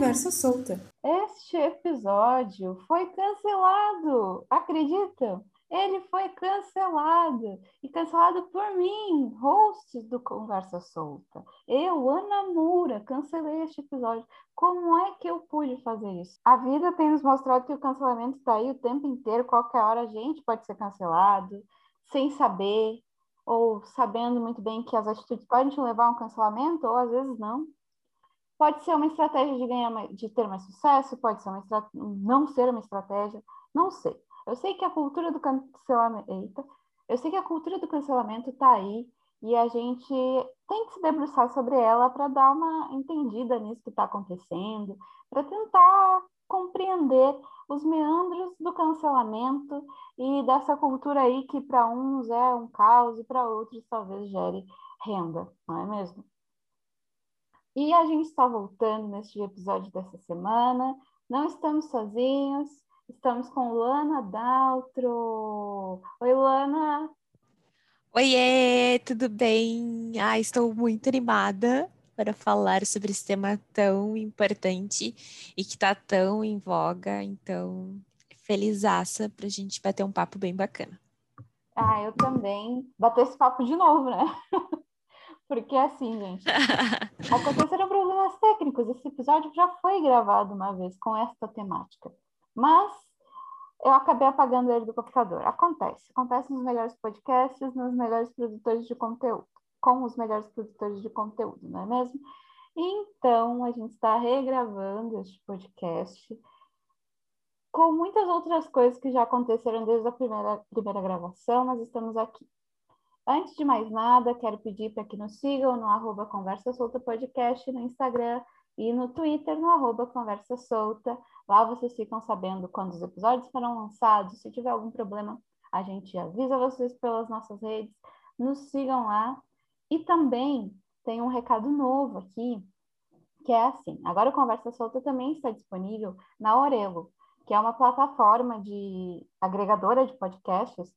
Conversa Solta. Este episódio foi cancelado, acreditam? Ele foi cancelado e cancelado por mim, host do Conversa Solta. Eu, Ana Moura, cancelei este episódio. Como é que eu pude fazer isso? A vida tem nos mostrado que o cancelamento está aí o tempo inteiro, qualquer hora a gente pode ser cancelado, sem saber, ou sabendo muito bem que as atitudes podem te levar a um cancelamento, ou às vezes não. Pode ser uma estratégia de ganhar, de ter mais sucesso, pode ser uma não ser uma estratégia, não sei. Eu sei que a cultura do cancelamento, eita, eu sei que a cultura do cancelamento está aí e a gente tem que se debruçar sobre ela para dar uma entendida nisso que está acontecendo, para tentar compreender os meandros do cancelamento e dessa cultura aí que para uns é um caos e para outros talvez gere renda, não é mesmo? E a gente está voltando neste episódio dessa semana. Não estamos sozinhos, estamos com Luana Daltro. Oi, Luana. Oiê, tudo bem? Ah, estou muito animada para falar sobre esse tema tão importante e que está tão em voga. Então, felizaça para a gente bater um papo bem bacana. Ah, eu também. Bater esse papo de novo, né? Porque assim, gente, aconteceram problemas técnicos. Esse episódio já foi gravado uma vez com esta temática. Mas eu acabei apagando ele do computador. Acontece. Acontece nos melhores podcasts, nos melhores produtores de conteúdo. Com os melhores produtores de conteúdo, não é mesmo? Então, a gente está regravando este podcast com muitas outras coisas que já aconteceram desde a primeira, primeira gravação, nós estamos aqui. Antes de mais nada, quero pedir para que nos sigam no arroba Conversa Solta Podcast no Instagram e no Twitter no arroba Conversa Solta. Lá vocês ficam sabendo quando os episódios serão lançados. Se tiver algum problema, a gente avisa vocês pelas nossas redes. Nos sigam lá. E também tem um recado novo aqui, que é assim. Agora o Conversa Solta também está disponível na Orelo, que é uma plataforma de agregadora de podcasts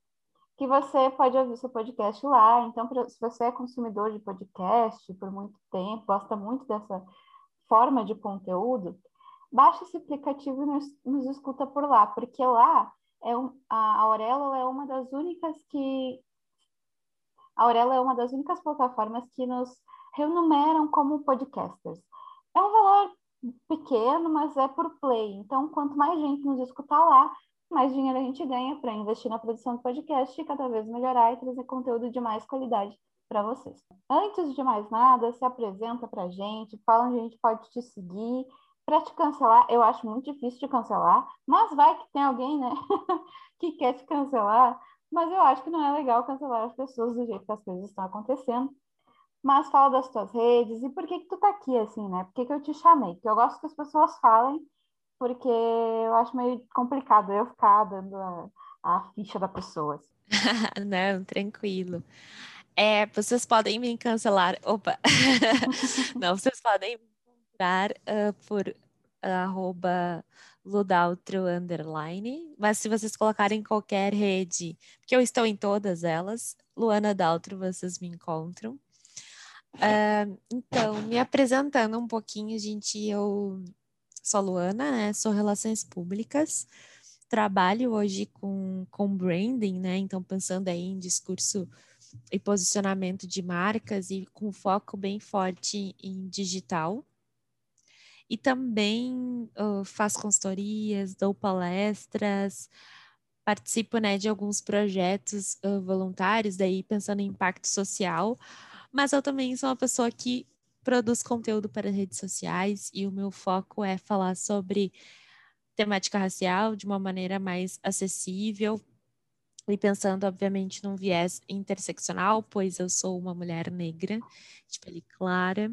que você pode ouvir seu podcast lá. Então, se você é consumidor de podcast por muito tempo, gosta muito dessa forma de conteúdo, baixe esse aplicativo e nos, nos escuta por lá, porque lá é um, a Aurelo é uma das únicas que a Aurelo é uma das únicas plataformas que nos remuneram como podcasters. É um valor pequeno, mas é por play. Então, quanto mais gente nos escutar lá, mais dinheiro a gente ganha para investir na produção do podcast e cada vez melhorar e trazer conteúdo de mais qualidade para vocês. Antes de mais nada, se apresenta para a gente, fala onde a gente pode te seguir. Para te cancelar, eu acho muito difícil de cancelar, mas vai que tem alguém, né, que quer te cancelar. Mas eu acho que não é legal cancelar as pessoas do jeito que as coisas estão acontecendo. Mas fala das tuas redes e por que que tu tá aqui, assim, né? Por que que eu te chamei? Porque eu gosto que as pessoas falem porque eu acho meio complicado eu ficar dando a, a ficha da pessoa. Não, tranquilo. É, vocês podem me cancelar. Opa! Não, vocês podem me encontrar uh, por uh, arroba Ludautro underline, mas se vocês colocarem em qualquer rede, porque eu estou em todas elas, Luana Daltro, vocês me encontram. Uh, então, me apresentando um pouquinho, gente, eu sou Luana, né? Sou Relações Públicas. Trabalho hoje com, com branding, né? Então, pensando aí em discurso e posicionamento de marcas e com foco bem forte em digital. E também uh, faço consultorias, dou palestras, participo né, de alguns projetos uh, voluntários, daí pensando em impacto social, mas eu também sou uma pessoa que produz conteúdo para redes sociais e o meu foco é falar sobre temática racial de uma maneira mais acessível e pensando, obviamente, num viés interseccional, pois eu sou uma mulher negra, de pele clara,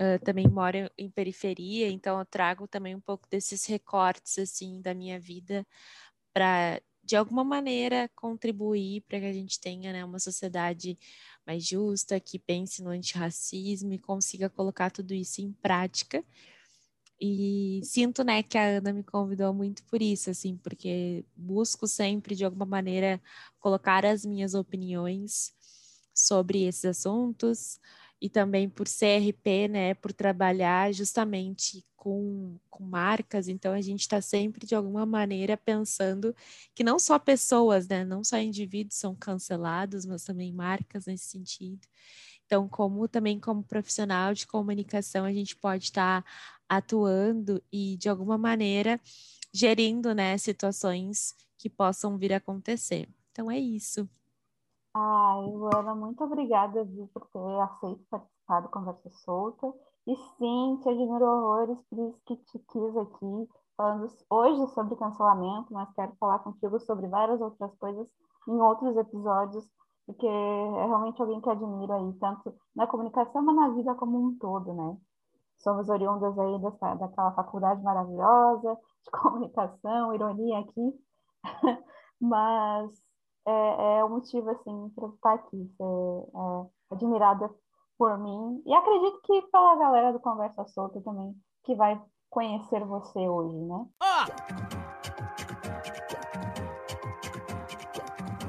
uh, também moro em periferia, então eu trago também um pouco desses recortes, assim, da minha vida para, de alguma maneira, contribuir para que a gente tenha, né, uma sociedade mais justa, que pense no antirracismo e consiga colocar tudo isso em prática. E sinto, né, que a Ana me convidou muito por isso, assim, porque busco sempre, de alguma maneira, colocar as minhas opiniões sobre esses assuntos e também por CRP, né, por trabalhar justamente com, com marcas, então a gente está sempre de alguma maneira pensando que não só pessoas, né, não só indivíduos são cancelados, mas também marcas nesse sentido. Então, como também como profissional de comunicação, a gente pode estar tá atuando e de alguma maneira gerindo, né, situações que possam vir a acontecer. Então é isso. Ai, Luana, muito obrigada, viu, por ter aceito participar do Conversa Solta. E sim, te admiro horrores, por isso que te quis aqui, falando hoje sobre cancelamento, mas quero falar contigo sobre várias outras coisas em outros episódios, porque é realmente alguém que admiro aí, tanto na comunicação, mas na vida como um todo, né? Somos oriundas aí dessa, daquela faculdade maravilhosa de comunicação, ironia aqui, mas é, é um motivo, assim, para estar aqui, ser é, admirada por mim. E acredito que pela galera do Conversa Solta também, que vai conhecer você hoje, né?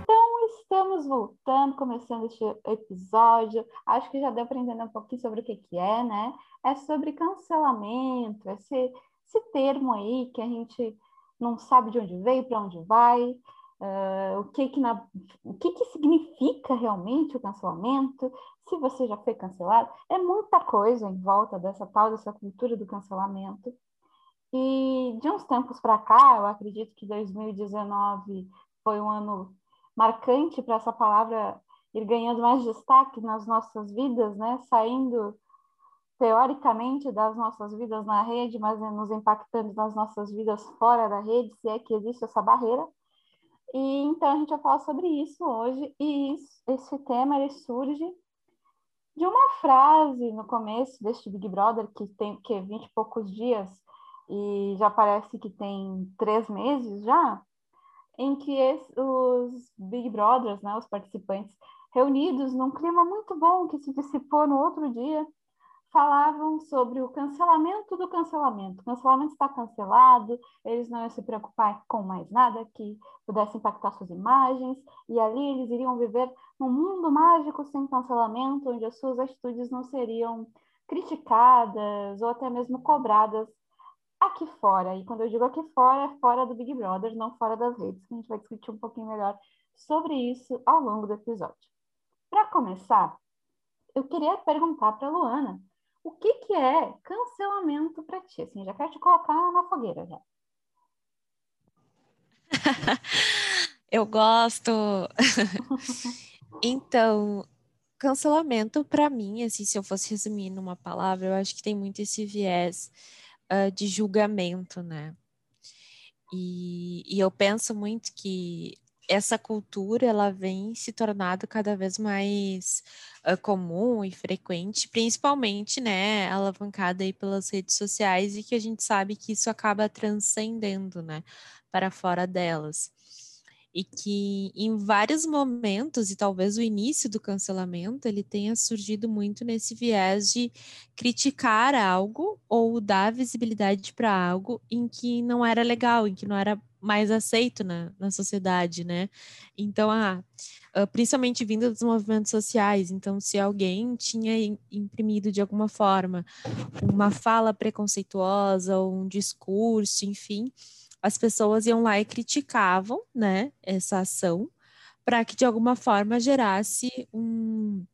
Então, estamos voltando, começando este episódio. Acho que já deu para entender um pouquinho sobre o que, que é, né? É sobre cancelamento, esse, esse termo aí que a gente não sabe de onde veio, para onde vai uh, o, que que, na, o que que significa realmente o cancelamento, se você já foi cancelado. É muita coisa em volta dessa tal, dessa cultura do cancelamento. E de uns tempos para cá, eu acredito que 2019 foi um ano marcante para essa palavra ir ganhando mais destaque nas nossas vidas, né? Saindo teoricamente das nossas vidas na rede, mas nos impactando nas nossas vidas fora da rede, se é que existe essa barreira. E então a gente vai falar sobre isso hoje. E isso, esse tema ele surge de uma frase no começo deste Big Brother, que tem que 20 e poucos dias, e já parece que tem três meses já, em que esse, os Big Brothers, né, os participantes, reunidos num clima muito bom que se dissipou no outro dia, falavam sobre o cancelamento do cancelamento. O cancelamento está cancelado, eles não iam se preocupar com mais nada que pudesse impactar suas imagens, e ali eles iriam viver num mundo mágico sem cancelamento, onde as suas atitudes não seriam criticadas ou até mesmo cobradas aqui fora. E quando eu digo aqui fora, é fora do Big Brother, não fora das redes, que a gente vai discutir um pouquinho melhor sobre isso ao longo do episódio. Para começar, eu queria perguntar para Luana o que, que é cancelamento para ti? Assim, já quero te colocar na fogueira já. Eu gosto. então, cancelamento para mim, assim, se eu fosse resumir numa palavra, eu acho que tem muito esse viés uh, de julgamento, né? E, e eu penso muito que essa cultura ela vem se tornando cada vez mais uh, comum e frequente, principalmente, né, alavancada aí pelas redes sociais e que a gente sabe que isso acaba transcendendo, né, para fora delas. E que em vários momentos, e talvez o início do cancelamento, ele tenha surgido muito nesse viés de criticar algo ou dar visibilidade para algo em que não era legal, em que não era mais aceito na, na sociedade, né? Então, ah, ah principalmente vindo dos movimentos sociais. Então, se alguém tinha imprimido de alguma forma uma fala preconceituosa ou um discurso, enfim, as pessoas iam lá e criticavam, né, essa ação, para que de alguma forma gerasse um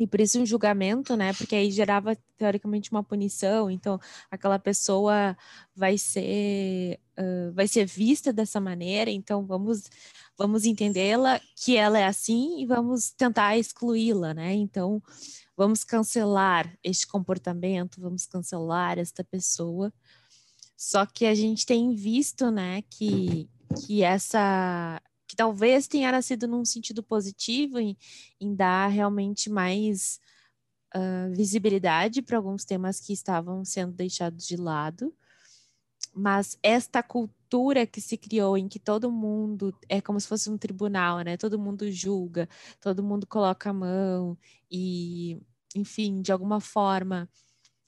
e por isso um julgamento, né? Porque aí gerava teoricamente uma punição. Então, aquela pessoa vai ser uh, vai ser vista dessa maneira. Então, vamos vamos entendê-la que ela é assim e vamos tentar excluí-la, né? Então, vamos cancelar este comportamento, vamos cancelar esta pessoa só que a gente tem visto, né, que, que essa que talvez tenha sido num sentido positivo em, em dar realmente mais uh, visibilidade para alguns temas que estavam sendo deixados de lado. Mas esta cultura que se criou em que todo mundo é como se fosse um tribunal, né? Todo mundo julga, todo mundo coloca a mão e, enfim, de alguma forma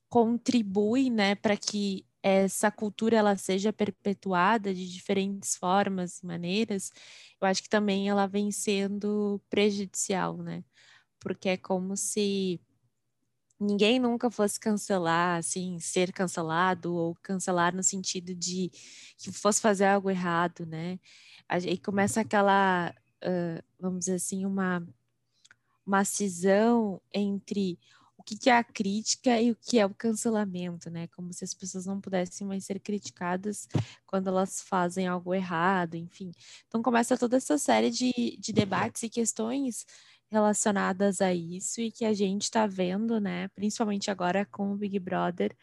contribui, né, para que essa cultura ela seja perpetuada de diferentes formas e maneiras, eu acho que também ela vem sendo prejudicial, né? Porque é como se ninguém nunca fosse cancelar, assim, ser cancelado ou cancelar no sentido de que fosse fazer algo errado, né? Aí começa aquela, uh, vamos dizer assim, uma, uma cisão entre o que é a crítica e o que é o cancelamento, né? Como se as pessoas não pudessem mais ser criticadas quando elas fazem algo errado, enfim. Então começa toda essa série de, de debates e questões relacionadas a isso e que a gente está vendo, né, principalmente agora com o Big Brother,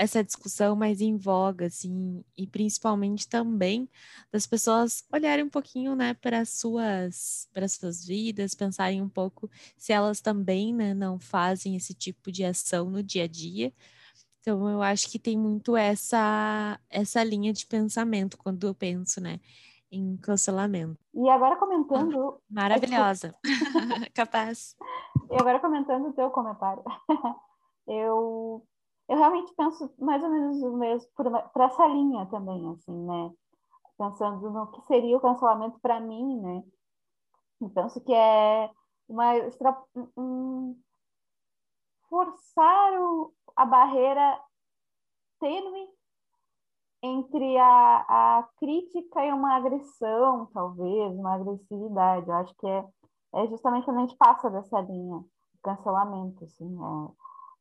essa discussão mais em voga, assim, e principalmente também das pessoas olharem um pouquinho, né, para suas para suas vidas, pensarem um pouco se elas também, né, não fazem esse tipo de ação no dia a dia. Então eu acho que tem muito essa essa linha de pensamento quando eu penso, né, em cancelamento. E agora comentando. Maravilhosa. Capaz. E agora comentando o teu comentário. eu, eu realmente penso mais ou menos o mesmo por, essa linha também, assim, né? Pensando no que seria o cancelamento para mim, né? Eu penso que é uma extra, um, forçar o, a barreira tênue entre a, a crítica e uma agressão, talvez, uma agressividade. Eu acho que é, é justamente quando a gente passa dessa linha de cancelamento, assim.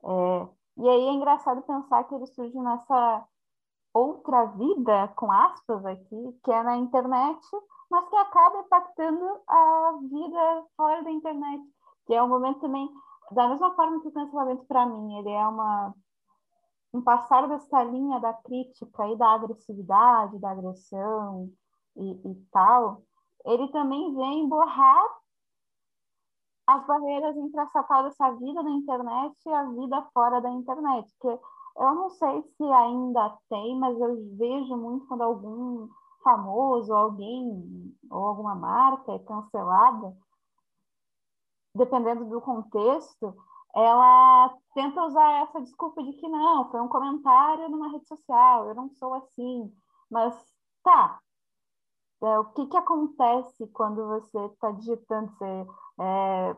É, é, e aí é engraçado pensar que ele surge nessa outra vida, com aspas aqui, que é na internet, mas que acaba impactando a vida fora da internet, que é um momento também, da mesma forma que o cancelamento para mim, ele é uma um passar dessa linha da crítica e da agressividade, da agressão e, e tal, ele também vem borrar as barreiras entre essa tal dessa vida na internet e a vida fora da internet, que eu não sei se ainda tem, mas eu vejo muito quando algum famoso, alguém ou alguma marca é cancelada, dependendo do contexto, ela tenta usar essa desculpa de que não, foi um comentário numa rede social, eu não sou assim. Mas tá, é, o que, que acontece quando você está digitando? Você, é,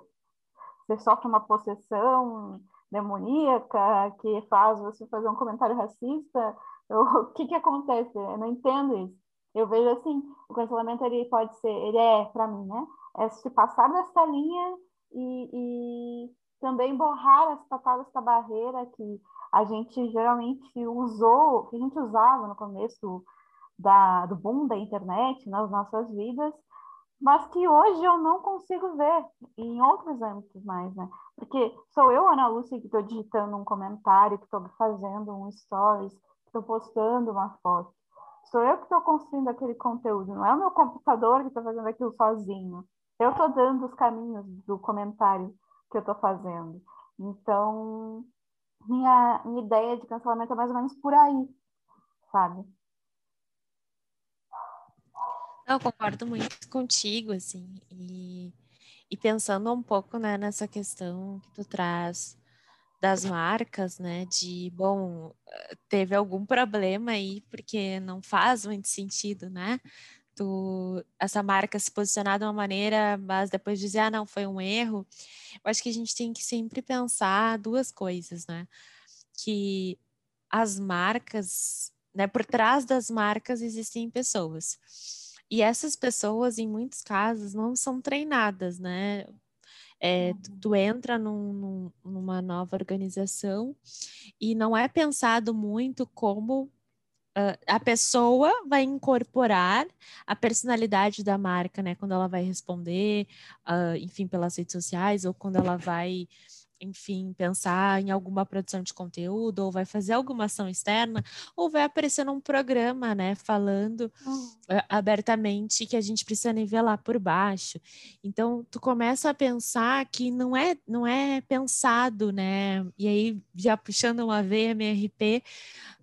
você sofre uma possessão demoníaca que faz você fazer um comentário racista? o que, que acontece? Eu não entendo isso. Eu vejo assim, o cancelamento ele pode ser, ele é, para mim, né? É se passar dessa linha e, e também borrar essa tal essa barreira que a gente geralmente usou, que a gente usava no começo da, do boom da internet nas nossas vidas, mas que hoje eu não consigo ver em outros âmbitos mais, né? Porque sou eu, Ana Lúcia, que estou digitando um comentário, que estou fazendo um stories, que estou postando uma foto. Sou eu que estou construindo aquele conteúdo, não é o meu computador que está fazendo aquilo sozinho. Eu estou dando os caminhos do comentário que eu estou fazendo. Então, minha, minha ideia de cancelamento é mais ou menos por aí, sabe? Eu concordo muito contigo, assim, e, e pensando um pouco, né, nessa questão que tu traz das marcas, né, de, bom, teve algum problema aí, porque não faz muito sentido, né, tu, essa marca se posicionar de uma maneira, mas depois dizer, ah, não, foi um erro, eu acho que a gente tem que sempre pensar duas coisas, né? Que as marcas, né, por trás das marcas existem pessoas. E essas pessoas, em muitos casos, não são treinadas, né? É, tu, tu, entra num, num, numa nova organização e não é pensado muito como Uh, a pessoa vai incorporar a personalidade da marca, né? Quando ela vai responder, uh, enfim, pelas redes sociais, ou quando ela vai enfim, pensar em alguma produção de conteúdo, ou vai fazer alguma ação externa, ou vai aparecer num programa, né, falando uhum. abertamente que a gente precisa nivelar por baixo. Então, tu começa a pensar que não é, não é pensado, né, e aí, já puxando uma VMRP,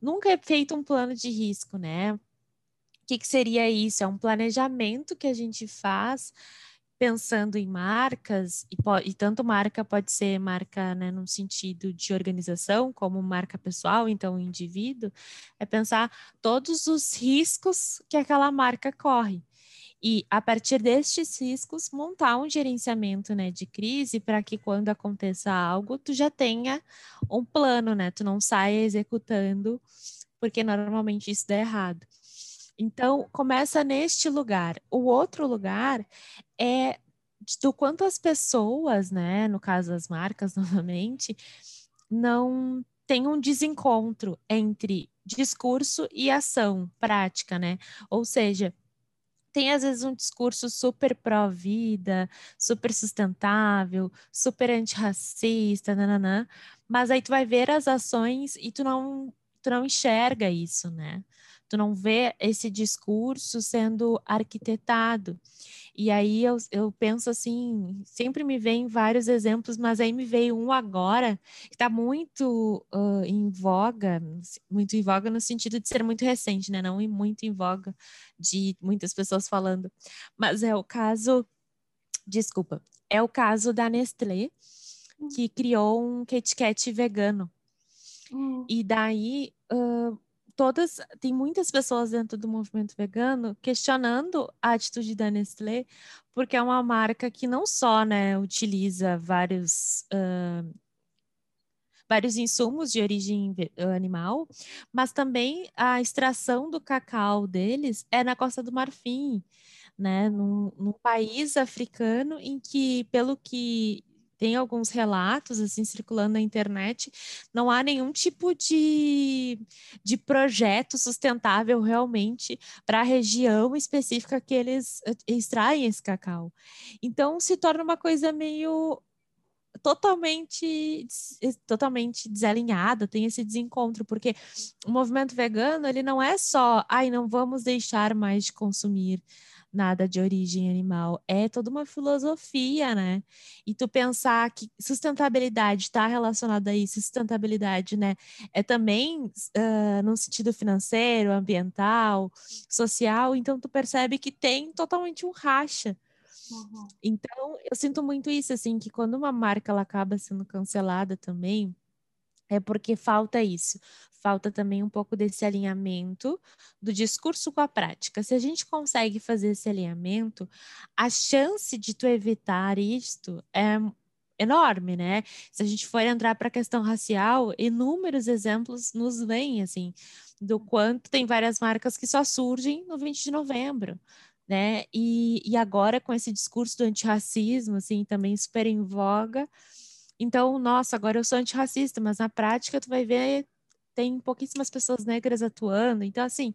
nunca é feito um plano de risco, né, o que, que seria isso? É um planejamento que a gente faz pensando em marcas, e, e, tanto marca pode ser marca né, no sentido de organização, como marca pessoal, então indivíduo, é pensar todos os riscos que aquela marca corre. E a partir destes riscos, montar um gerenciamento, né, de crise para que quando aconteça algo, tu já tenha um plano, né? Tu não saia executando, porque normalmente isso dá errado. Então, começa neste lugar. O outro lugar é do quanto as pessoas, né, no caso das marcas, novamente, não tem um desencontro entre discurso e ação prática, né? Ou seja, tem às vezes um discurso super pró-vida, super sustentável, super antirracista, nananã, mas aí tu vai ver as ações e tu não, tu não enxerga isso, né? Tu não vê esse discurso sendo arquitetado. E aí eu, eu penso assim, sempre me vem vários exemplos, mas aí me veio um agora que está muito uh, em voga, muito em voga no sentido de ser muito recente, né? Não muito em voga de muitas pessoas falando. Mas é o caso, desculpa, é o caso da Nestlé, que criou um Kit Kat vegano. Hum. E daí uh, todas, tem muitas pessoas dentro do movimento vegano questionando a atitude da Nestlé, porque é uma marca que não só, né, utiliza vários uh, vários insumos de origem animal, mas também a extração do cacau deles é na Costa do Marfim, né, num, num país africano em que, pelo que tem alguns relatos assim circulando na internet, não há nenhum tipo de, de projeto sustentável realmente para a região específica que eles eh, extraem esse cacau. Então se torna uma coisa meio totalmente totalmente desalinhada, tem esse desencontro, porque o movimento vegano, ele não é só, ai, não vamos deixar mais de consumir nada de origem animal. É toda uma filosofia, né? E tu pensar que sustentabilidade está relacionada a isso, sustentabilidade, né? É também uh, no sentido financeiro, ambiental, social, então tu percebe que tem totalmente um racha. Uhum. Então, eu sinto muito isso, assim, que quando uma marca ela acaba sendo cancelada também, é porque falta isso falta também um pouco desse alinhamento do discurso com a prática. Se a gente consegue fazer esse alinhamento, a chance de tu evitar isto é enorme, né? Se a gente for entrar para a questão racial, inúmeros exemplos nos vêm, assim, do quanto tem várias marcas que só surgem no 20 de novembro, né? E, e agora com esse discurso do antirracismo, assim, também super em voga, então, nossa, agora eu sou antirracista, mas na prática tu vai ver tem pouquíssimas pessoas negras atuando. Então, assim,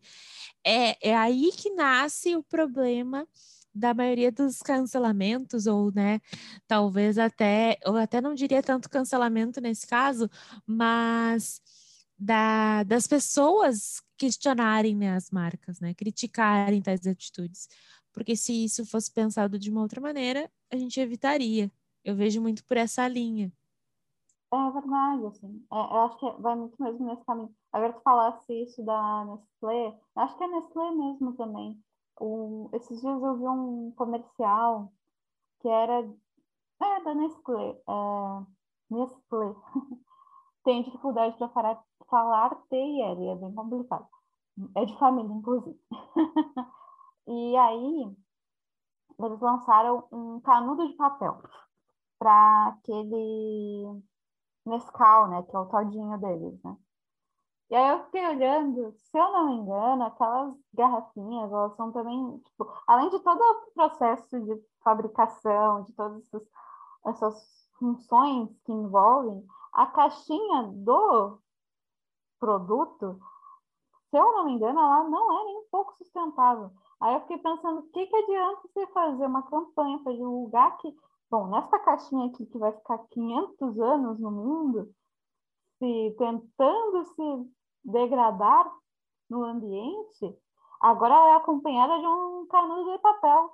é, é aí que nasce o problema da maioria dos cancelamentos, ou, né, talvez até, ou até não diria tanto cancelamento nesse caso, mas da, das pessoas questionarem né, as marcas, né, criticarem tais atitudes. Porque se isso fosse pensado de uma outra maneira, a gente evitaria. Eu vejo muito por essa linha. É verdade, assim. É, eu acho que vai muito mesmo nesse caminho. Agora, tu falasse isso da Nestlé, acho que é Nestlé mesmo também. O, esses dias eu vi um comercial que era é, da Nestlé. É, Nestlé. Tem dificuldade para falar, falar T e L, é bem complicado. É de família, inclusive. e aí, eles lançaram um canudo de papel para aquele Nescau, né? Que é o todinho deles, né? E aí eu fiquei olhando, se eu não me engano, aquelas garrafinhas, elas são também, tipo, além de todo o processo de fabricação, de todas essas, essas funções que envolvem, a caixinha do produto, se eu não me engano, ela não é nem um pouco sustentável. Aí eu fiquei pensando, o que, que adianta você fazer uma campanha para divulgar que Bom, nessa caixinha aqui que vai ficar 500 anos no mundo, se tentando se degradar no ambiente, agora é acompanhada de um canudo de papel.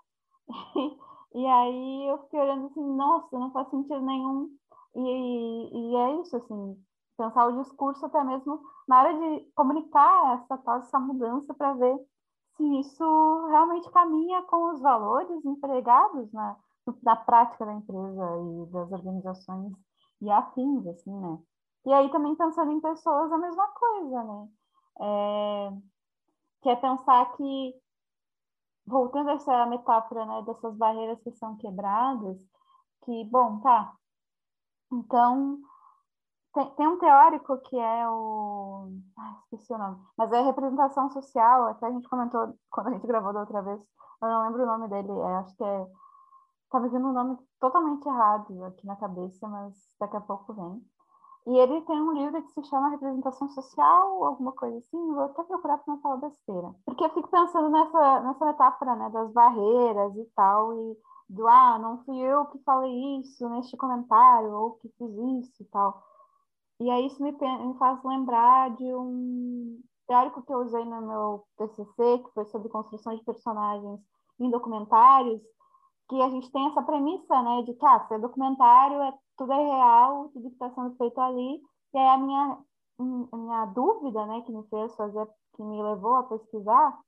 e aí eu fiquei olhando assim, nossa, não faz sentido nenhum. E, e é isso, assim, pensar o discurso até mesmo na hora de comunicar essa tal, essa mudança para ver se isso realmente caminha com os valores empregados na, da prática da empresa e das organizações e afins, assim, né? E aí também pensando em pessoas, a mesma coisa, né? É, que é pensar que voltando a essa metáfora, né, dessas barreiras que são quebradas, que, bom, tá. Então, tem, tem um teórico que é o. Ai, esqueci o nome. Mas é representação social, até a gente comentou quando a gente gravou da outra vez. Eu não lembro o nome dele, é, acho que é. Me vindo um nome totalmente errado aqui na cabeça, mas daqui a pouco vem. E ele tem um livro que se chama Representação Social, alguma coisa assim. Vou até procurar para não falar besteira. Porque eu fico pensando nessa, nessa metáfora, né, das barreiras e tal, e do, ah, não fui eu que falei isso neste comentário, ou que fiz isso e tal. E aí isso me, me faz lembrar de um teórico que eu usei no meu TCC, que foi sobre construção de personagens em documentários, que a gente tem essa premissa, né, de que, ah, ser documentário é tudo é real, tudo que está sendo feito ali, e aí a minha, a minha dúvida, né, que me fez fazer, que me levou a pesquisar,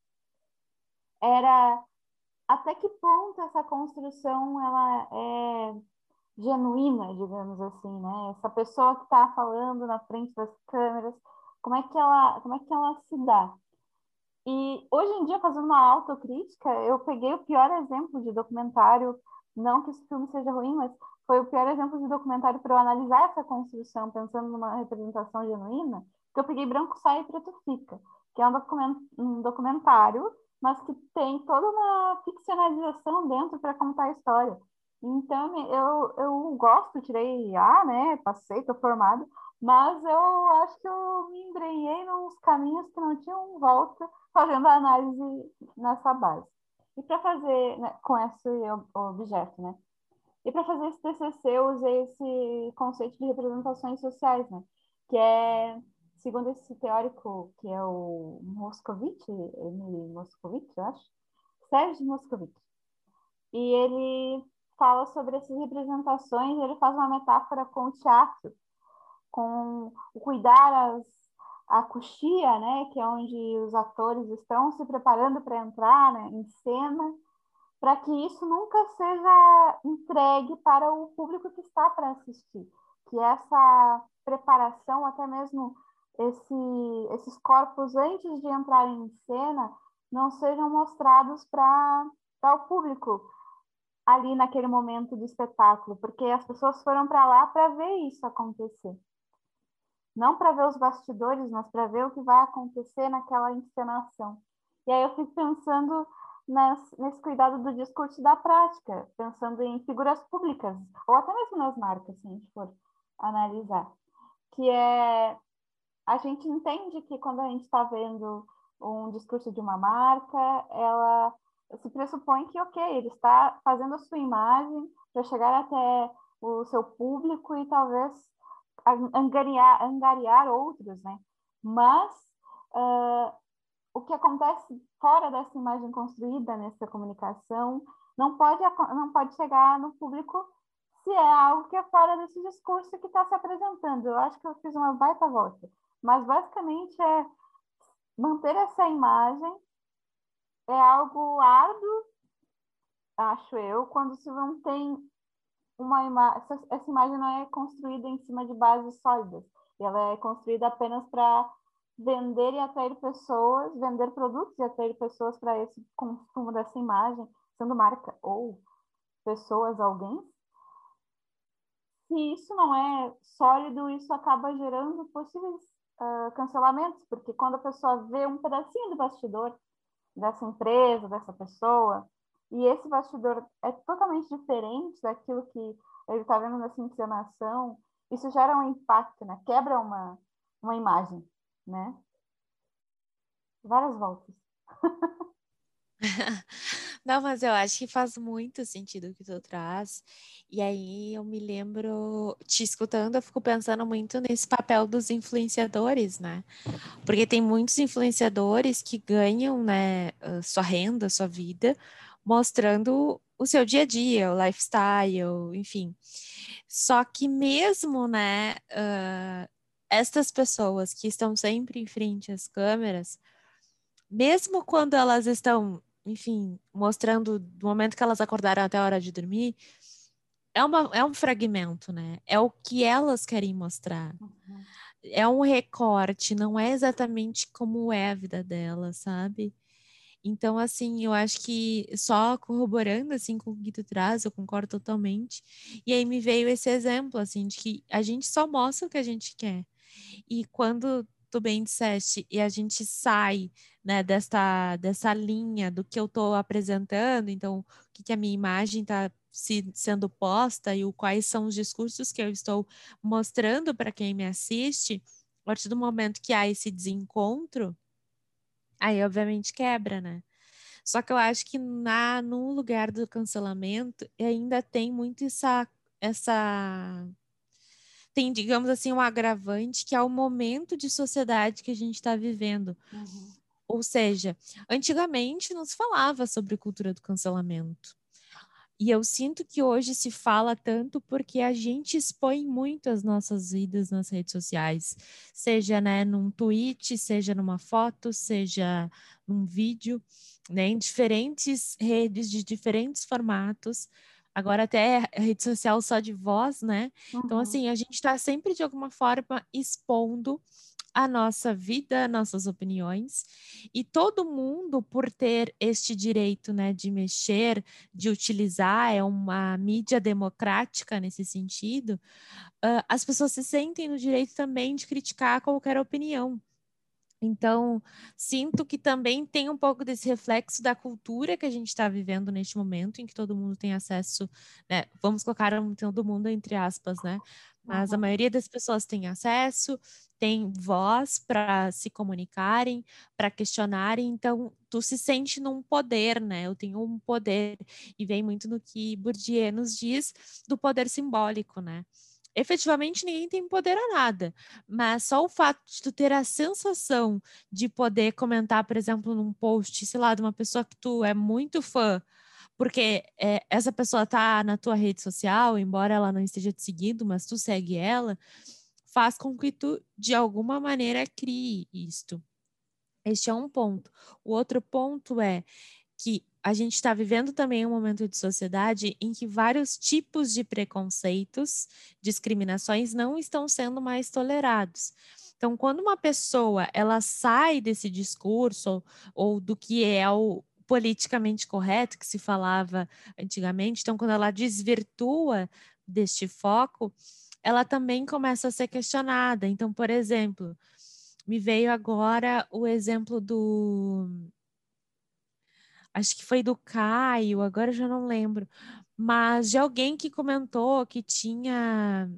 era até que ponto essa construção, ela é genuína, digamos assim, né? Essa pessoa que está falando na frente das câmeras, como é que ela, como é que ela se dá? E hoje em dia, fazendo uma autocrítica, eu peguei o pior exemplo de documentário, não que esse filme seja ruim, mas foi o pior exemplo de documentário para eu analisar essa construção, pensando numa representação genuína, que eu peguei Branco Sai e Preto Fica, que é um documentário, mas que tem toda uma ficcionalização dentro para contar a história. Então, eu, eu gosto, tirei A, né? Passei, estou formado, mas eu acho que eu me embrenhei nos caminhos que não tinham volta fazendo a análise nessa base. E para fazer, né, com esse objeto, né? E para fazer esse TCC, eu usei esse conceito de representações sociais, né? Que é, segundo esse teórico, que é o Moscovitch, Emily Moscovitch, eu acho, Sérgio Moscovitch. E ele fala sobre essas representações, ele faz uma metáfora com o teatro, com o cuidar as, a coxia, né, que é onde os atores estão se preparando para entrar né, em cena, para que isso nunca seja entregue para o público que está para assistir, que essa preparação, até mesmo esse, esses corpos antes de entrarem em cena, não sejam mostrados para o público, ali naquele momento do espetáculo, porque as pessoas foram para lá para ver isso acontecer. Não para ver os bastidores, mas para ver o que vai acontecer naquela encenação. E aí eu fico pensando nesse, cuidado do discurso e da prática, pensando em figuras públicas, ou até mesmo nas marcas, se a gente for analisar. Que é. A gente entende que quando a gente está vendo um discurso de uma marca, ela se pressupõe que, ok, ele está fazendo a sua imagem para chegar até o seu público e talvez angariar, angariar outros, né? Mas uh, o que acontece fora dessa imagem construída nessa comunicação não pode, não pode chegar no público se é algo que é fora desse discurso que está se apresentando. Eu acho que eu fiz uma baita volta. Mas basicamente é manter essa imagem é algo árduo, acho eu, quando se não tem uma imagem, essa imagem não é construída em cima de bases sólidas, ela é construída apenas para vender e atrair pessoas, vender produtos e atrair pessoas para esse consumo dessa imagem, sendo marca ou pessoas, alguém. Se isso não é sólido, isso acaba gerando possíveis uh, cancelamentos, porque quando a pessoa vê um pedacinho do bastidor, dessa empresa, dessa pessoa, e esse bastidor é totalmente diferente daquilo que ele está vendo nessa encenação, isso gera um impacto, né? Quebra uma, uma imagem, né? Várias voltas. Não, mas eu acho que faz muito sentido o que tu traz. E aí eu me lembro, te escutando, eu fico pensando muito nesse papel dos influenciadores, né? Porque tem muitos influenciadores que ganham, né, sua renda, sua vida, mostrando o seu dia a dia, o lifestyle, enfim. Só que mesmo, né, uh, estas pessoas que estão sempre em frente às câmeras, mesmo quando elas estão enfim, mostrando do momento que elas acordaram até a hora de dormir, é, uma, é um fragmento, né? É o que elas querem mostrar. Uhum. É um recorte, não é exatamente como é a vida delas, sabe? Então, assim, eu acho que só corroborando, assim, com o que tu traz, eu concordo totalmente. E aí me veio esse exemplo, assim, de que a gente só mostra o que a gente quer. E quando tu bem disseste, e a gente sai, né, dessa, dessa linha do que eu estou apresentando, então, o que, que a minha imagem está se, sendo posta e o, quais são os discursos que eu estou mostrando para quem me assiste, a partir do momento que há esse desencontro, aí obviamente quebra, né? Só que eu acho que na, no lugar do cancelamento ainda tem muito essa, essa tem, digamos assim, um agravante que é o momento de sociedade que a gente está vivendo. Uhum. Ou seja, antigamente não se falava sobre cultura do cancelamento. E eu sinto que hoje se fala tanto porque a gente expõe muito as nossas vidas nas redes sociais, seja né, num tweet, seja numa foto, seja num vídeo, né, em diferentes redes de diferentes formatos. Agora até rede social só de voz, né? Então, uhum. Então, assim, a gente está sempre de alguma forma expondo a nossa vida, nossas opiniões, e todo mundo, por ter este direito né, de mexer, de utilizar, é uma mídia democrática nesse sentido, uh, as pessoas se sentem no direito também de criticar qualquer opinião. Então, sinto que também tem um pouco desse reflexo da cultura que a gente está vivendo neste momento, em que todo mundo tem acesso, né? Vamos colocar todo mundo entre aspas, né? Mas uhum. a maioria das pessoas tem acesso, tem voz para se comunicarem, para questionarem, então tu se sente num poder, né? Eu tenho um poder, e vem muito no que Bourdieu nos diz do poder simbólico, né? efetivamente ninguém tem poder a nada, mas só o fato de tu ter a sensação de poder comentar, por exemplo, num post, sei lá, de uma pessoa que tu é muito fã, porque é, essa pessoa tá na tua rede social, embora ela não esteja te seguindo, mas tu segue ela, faz com que tu, de alguma maneira, crie isto. Este é um ponto. O outro ponto é que a gente está vivendo também um momento de sociedade em que vários tipos de preconceitos, discriminações não estão sendo mais tolerados. Então, quando uma pessoa ela sai desse discurso ou, ou do que é o politicamente correto que se falava antigamente, então quando ela desvirtua deste foco, ela também começa a ser questionada. Então, por exemplo, me veio agora o exemplo do acho que foi do Caio, agora eu já não lembro, mas de alguém que comentou que tinha,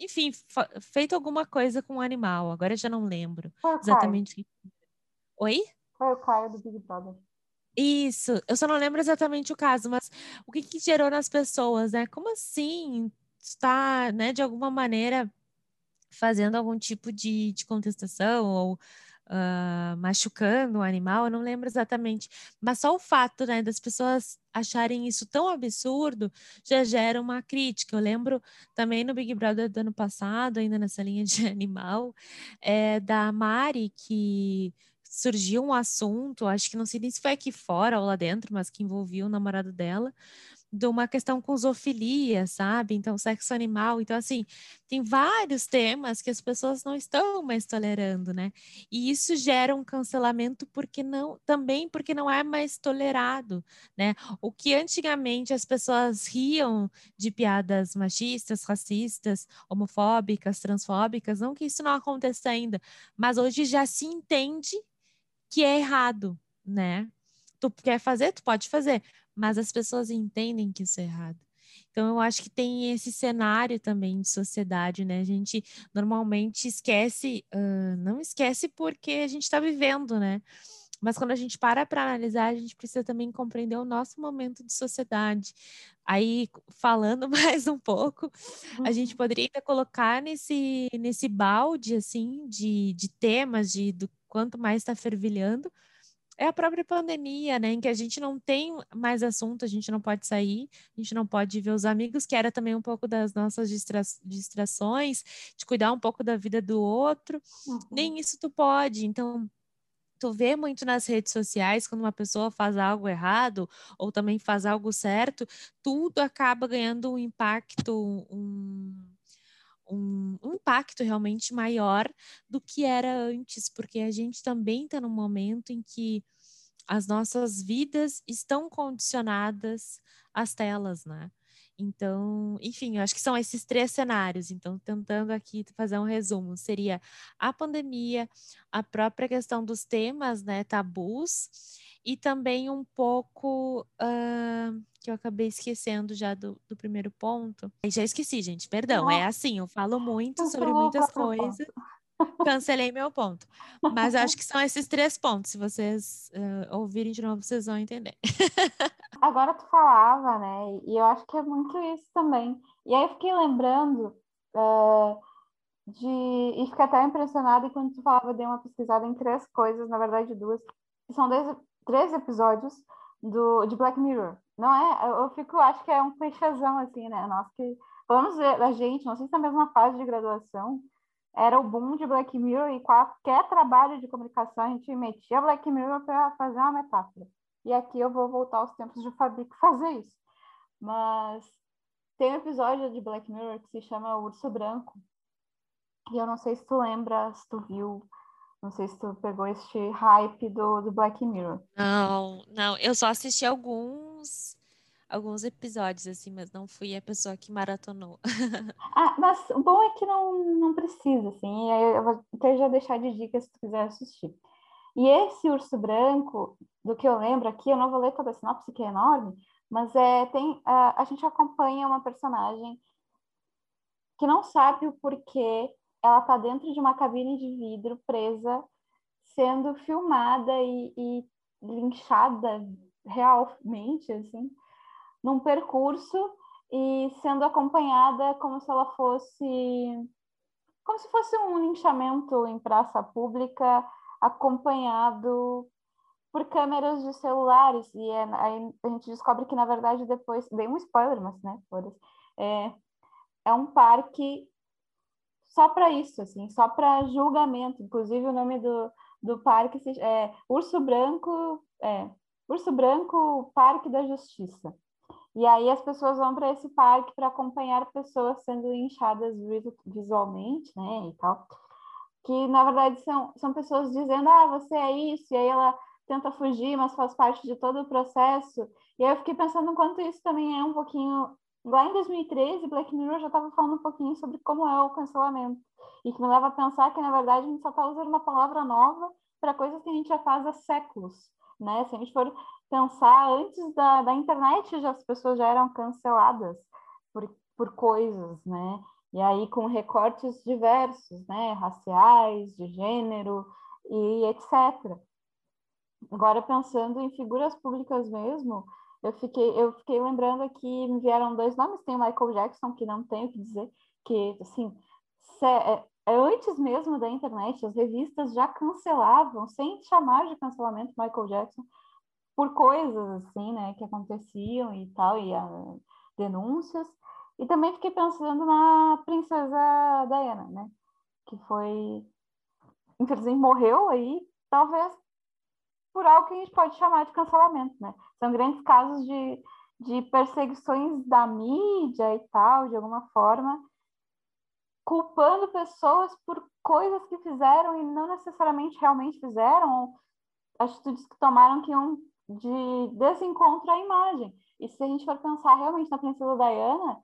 enfim, feito alguma coisa com o um animal, agora eu já não lembro foi exatamente. Oi? Foi o Caio do Big Brother. Isso, eu só não lembro exatamente o caso, mas o que, que gerou nas pessoas, né? Como assim está, né, de alguma maneira fazendo algum tipo de, de contestação ou uh, machucando o animal, eu não lembro exatamente, mas só o fato né, das pessoas acharem isso tão absurdo já gera uma crítica. Eu lembro também no Big Brother do ano passado, ainda nessa linha de animal, é, da Mari, que surgiu um assunto, acho que não sei nem se foi aqui fora ou lá dentro, mas que envolvia o namorado dela, de uma questão com zoofilia, sabe? Então, sexo animal. Então, assim, tem vários temas que as pessoas não estão mais tolerando, né? E isso gera um cancelamento porque não, também porque não é mais tolerado, né? O que antigamente as pessoas riam de piadas machistas, racistas, homofóbicas, transfóbicas, não que isso não aconteça ainda, mas hoje já se entende que é errado, né? Tu quer fazer, tu pode fazer, mas as pessoas entendem que isso é errado. Então, eu acho que tem esse cenário também de sociedade, né? A gente normalmente esquece, uh, não esquece porque a gente está vivendo, né? Mas quando a gente para para analisar, a gente precisa também compreender o nosso momento de sociedade. Aí, falando mais um pouco, a gente uhum. poderia ainda colocar nesse, nesse balde, assim, de, de temas, de, do quanto mais está fervilhando, é a própria pandemia, né, em que a gente não tem mais assunto, a gente não pode sair, a gente não pode ver os amigos, que era também um pouco das nossas distra distrações, de cuidar um pouco da vida do outro, uhum. nem isso tu pode, então tu vê muito nas redes sociais quando uma pessoa faz algo errado ou também faz algo certo, tudo acaba ganhando um impacto, um um, impacto realmente maior do que era antes, porque a gente também está num momento em que as nossas vidas estão condicionadas às telas, né? Então, enfim, eu acho que são esses três cenários. Então, tentando aqui fazer um resumo, seria a pandemia, a própria questão dos temas, né, tabus, e também um pouco uh, que eu acabei esquecendo já do, do primeiro ponto. Já esqueci, gente, perdão. É assim, eu falo muito sobre muitas coisas. Cancelei meu ponto. Mas acho que são esses três pontos. Se vocês uh, ouvirem de novo, vocês vão entender. Agora tu falava, né? E eu acho que é muito isso também. E aí eu fiquei lembrando uh, de. E fiquei até impressionada quando tu falava, dei uma pesquisada em três coisas, na verdade, duas, são dois, três episódios do, de Black Mirror. Não é? Eu, fico, acho que é um clichêzão, assim, né? Nós que. Vamos ver, a gente, não sei se na mesma fase de graduação, era o boom de Black Mirror e qualquer trabalho de comunicação a gente metia Black Mirror para fazer uma metáfora. E aqui eu vou voltar aos tempos de Fabico fazer isso. Mas tem um episódio de Black Mirror que se chama Urso Branco. E eu não sei se tu lembra, se tu viu, não sei se tu pegou este hype do, do Black Mirror. Não, não, eu só assisti alguns alguns episódios, assim, mas não fui a pessoa que maratonou. ah, mas o bom é que não, não precisa, assim, eu vou até já deixar de dicas se tu quiser assistir. E esse urso branco, do que eu lembro aqui, eu não vou ler toda a sinopse, que é enorme, mas é, tem, a, a gente acompanha uma personagem que não sabe o porquê ela está dentro de uma cabine de vidro presa, sendo filmada e, e linchada realmente, assim, num percurso e sendo acompanhada como se ela fosse como se fosse um linchamento em praça pública acompanhado por câmeras de celulares. E é, a gente descobre que na verdade depois dei um spoiler mas né é, é um parque só para isso assim só para julgamento inclusive o nome do, do parque é Urso Branco é Urso Branco Parque da Justiça e aí as pessoas vão para esse parque para acompanhar pessoas sendo inchadas visualmente, né, e tal. Que na verdade são, são pessoas dizendo: "Ah, você é isso", e aí ela tenta fugir, mas faz parte de todo o processo. E aí eu fiquei pensando quanto isso também é um pouquinho lá em 2013, Black Mirror já estava falando um pouquinho sobre como é o cancelamento. E que me leva a pensar que, na verdade, a gente só está usando uma palavra nova para coisas que a gente já faz há séculos. Né? Se a gente for pensar, antes da, da internet já, as pessoas já eram canceladas por, por coisas, né? E aí com recortes diversos, né? Raciais, de gênero e etc. Agora pensando em figuras públicas mesmo, eu fiquei, eu fiquei lembrando que me vieram dois nomes, tem o Michael Jackson, que não tenho o que dizer, que assim, é, é antes mesmo da internet, as revistas já cancelavam, sem chamar de cancelamento Michael Jackson, por coisas assim, né, que aconteciam e tal, e a, denúncias. E também fiquei pensando na princesa Diana, né, que foi, infelizmente, morreu aí, talvez por algo que a gente pode chamar de cancelamento, né? São grandes casos de, de perseguições da mídia e tal, de alguma forma, culpando pessoas por coisas que fizeram e não necessariamente realmente fizeram, atitudes que tomaram que iam de desencontro à imagem. E se a gente for pensar realmente na princesa Diana,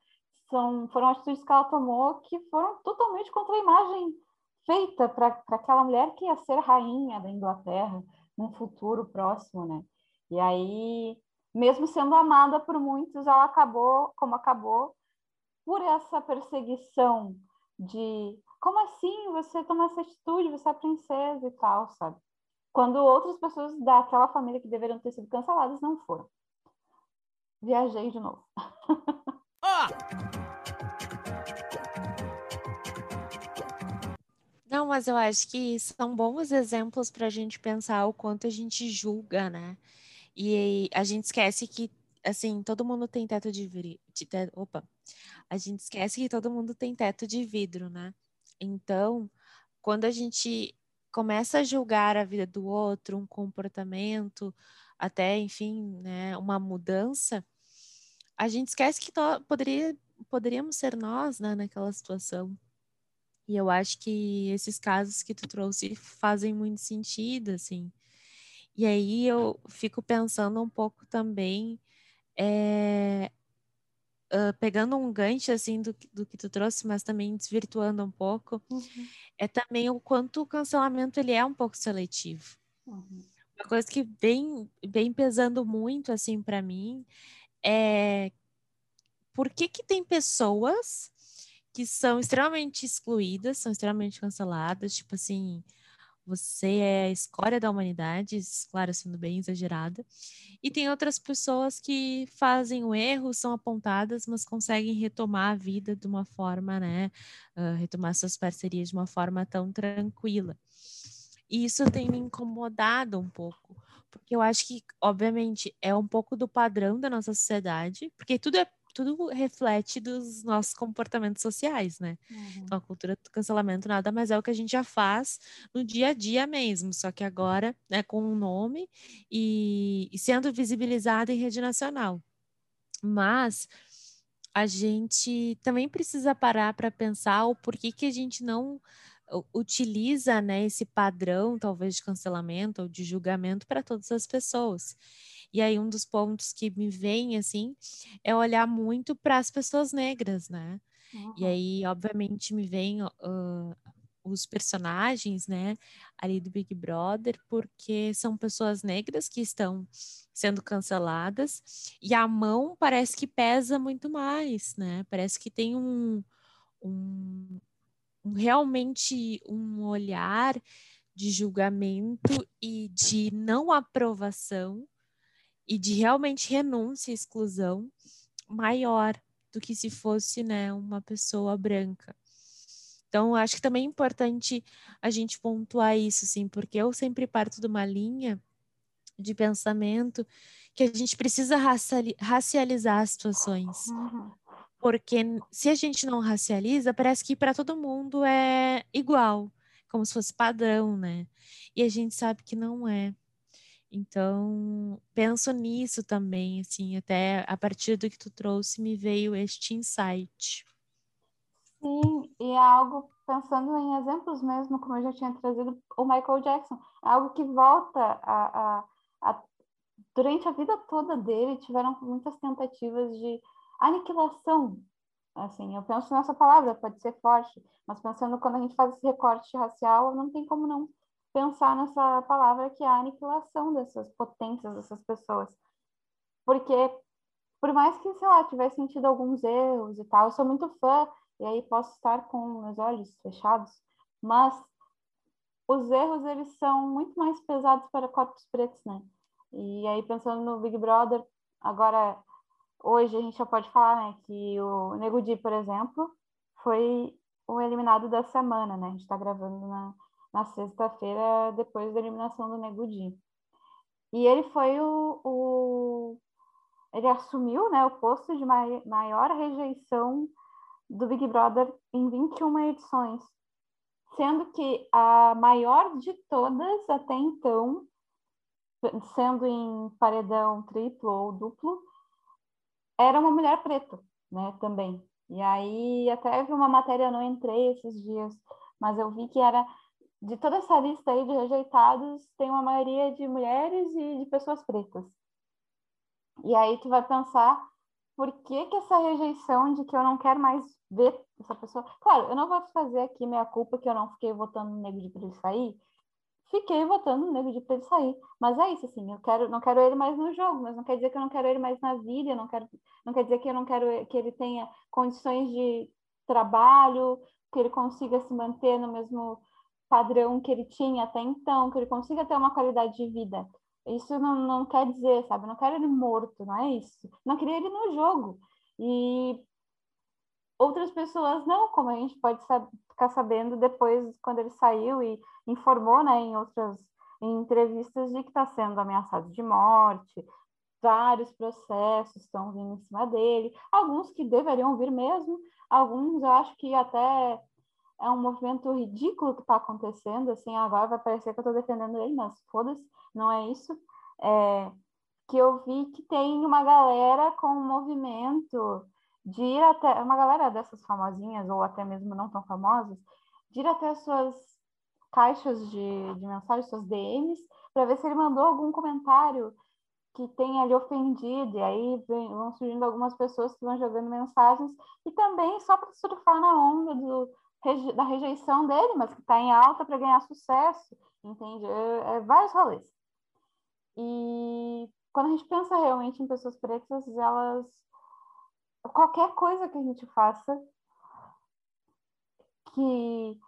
são, foram atitudes que ela tomou que foram totalmente contra a imagem feita para aquela mulher que ia ser rainha da Inglaterra num futuro próximo, né? E aí, mesmo sendo amada por muitos, ela acabou como acabou por essa perseguição de como assim você toma essa atitude, você é princesa e tal, sabe? quando outras pessoas daquela família que deveriam ter sido canceladas não foram. Viajei de novo. Não, mas eu acho que são bons exemplos para a gente pensar o quanto a gente julga, né? E a gente esquece que, assim, todo mundo tem teto de vidro. Opa! A gente esquece que todo mundo tem teto de vidro, né? Então, quando a gente começa a julgar a vida do outro, um comportamento, até, enfim, né, uma mudança, a gente esquece que poderia, poderíamos ser nós né, naquela situação. E eu acho que esses casos que tu trouxe fazem muito sentido, assim. E aí eu fico pensando um pouco também, é, uh, pegando um gancho assim do, do que tu trouxe, mas também desvirtuando um pouco, uhum. é também o quanto o cancelamento ele é um pouco seletivo. Uhum. Uma coisa que vem, vem pesando muito assim para mim é por que, que tem pessoas que são extremamente excluídas, são extremamente canceladas, tipo assim, você é a escória da humanidade, claro, sendo bem exagerada. E tem outras pessoas que fazem o erro, são apontadas, mas conseguem retomar a vida de uma forma, né? Uh, retomar suas parcerias de uma forma tão tranquila. E isso tem me incomodado um pouco, porque eu acho que, obviamente, é um pouco do padrão da nossa sociedade, porque tudo é tudo reflete dos nossos comportamentos sociais, né? Uhum. Então, a cultura do cancelamento nada mais é o que a gente já faz no dia a dia mesmo, só que agora, né, com um nome e, e sendo visibilizado em rede nacional. Mas a gente também precisa parar para pensar o porquê que a gente não utiliza né, esse padrão, talvez, de cancelamento ou de julgamento para todas as pessoas. E aí um dos pontos que me vem assim é olhar muito para as pessoas negras, né? Uhum. E aí, obviamente, me vem uh, os personagens, né, ali do Big Brother, porque são pessoas negras que estão sendo canceladas e a mão parece que pesa muito mais, né? Parece que tem um, um, um realmente um olhar de julgamento e de não aprovação e de realmente renúncia e exclusão maior do que se fosse né, uma pessoa branca. Então, acho que também é importante a gente pontuar isso, assim, porque eu sempre parto de uma linha de pensamento que a gente precisa racializar as situações. Porque se a gente não racializa, parece que para todo mundo é igual, como se fosse padrão, né? E a gente sabe que não é. Então, penso nisso também, assim, até a partir do que tu trouxe me veio este insight. Sim, e é algo, pensando em exemplos mesmo, como eu já tinha trazido, o Michael Jackson, é algo que volta a, a, a durante a vida toda dele, tiveram muitas tentativas de aniquilação, assim, eu penso nessa palavra, pode ser forte, mas pensando quando a gente faz esse recorte racial, não tem como não pensar nessa palavra que é a aniquilação dessas potências, dessas pessoas. Porque, por mais que, sei lá, tivesse sentido alguns erros e tal, eu sou muito fã, e aí posso estar com meus olhos fechados, mas os erros, eles são muito mais pesados para corpos pretos, né? E aí, pensando no Big Brother, agora, hoje a gente já pode falar, né, que o Nego Di, por exemplo, foi o eliminado da semana, né? A gente está gravando na na sexta-feira, depois da eliminação do Nego Di. E ele foi o, o, Ele assumiu né, o posto de maior rejeição do Big Brother em 21 edições, sendo que a maior de todas até então, sendo em paredão triplo ou duplo, era uma mulher preta, né, também. E aí até vi uma matéria, eu não entrei esses dias, mas eu vi que era de toda essa lista aí de rejeitados, tem uma maioria de mulheres e de pessoas pretas. E aí tu vai pensar por que, que essa rejeição de que eu não quero mais ver essa pessoa. Claro, eu não vou fazer aqui minha culpa que eu não fiquei votando no Nego de pra ele sair. Fiquei votando no Nego de pra ele sair. Mas é isso, assim, eu quero, não quero ele mais no jogo, mas não quer dizer que eu não quero ele mais na vida, não, quero, não quer dizer que eu não quero que ele tenha condições de trabalho, que ele consiga se manter no mesmo padrão que ele tinha até então, que ele consiga ter uma qualidade de vida. Isso não, não quer dizer, sabe? Não quero ele morto, não é isso. Não queria ele no jogo. E outras pessoas não, como a gente pode saber, ficar sabendo depois, quando ele saiu e informou, né, em outras em entrevistas, de que está sendo ameaçado de morte, vários processos estão vindo em cima dele, alguns que deveriam vir mesmo, alguns eu acho que até é um movimento ridículo que está acontecendo, assim, agora vai parecer que eu estou defendendo ele, mas foda-se, não é isso. É, que eu vi que tem uma galera com um movimento de ir até, uma galera dessas famosinhas, ou até mesmo não tão famosas, de ir até as suas caixas de, de mensagens, suas DMs, para ver se ele mandou algum comentário que tenha lhe ofendido, e aí vem, vão surgindo algumas pessoas que vão jogando mensagens, e também só para surfar na onda do, da rejeição dele, mas que está em alta para ganhar sucesso, entende? É, é, vários rolês. E quando a gente pensa realmente em pessoas pretas, elas. Qualquer coisa que a gente faça que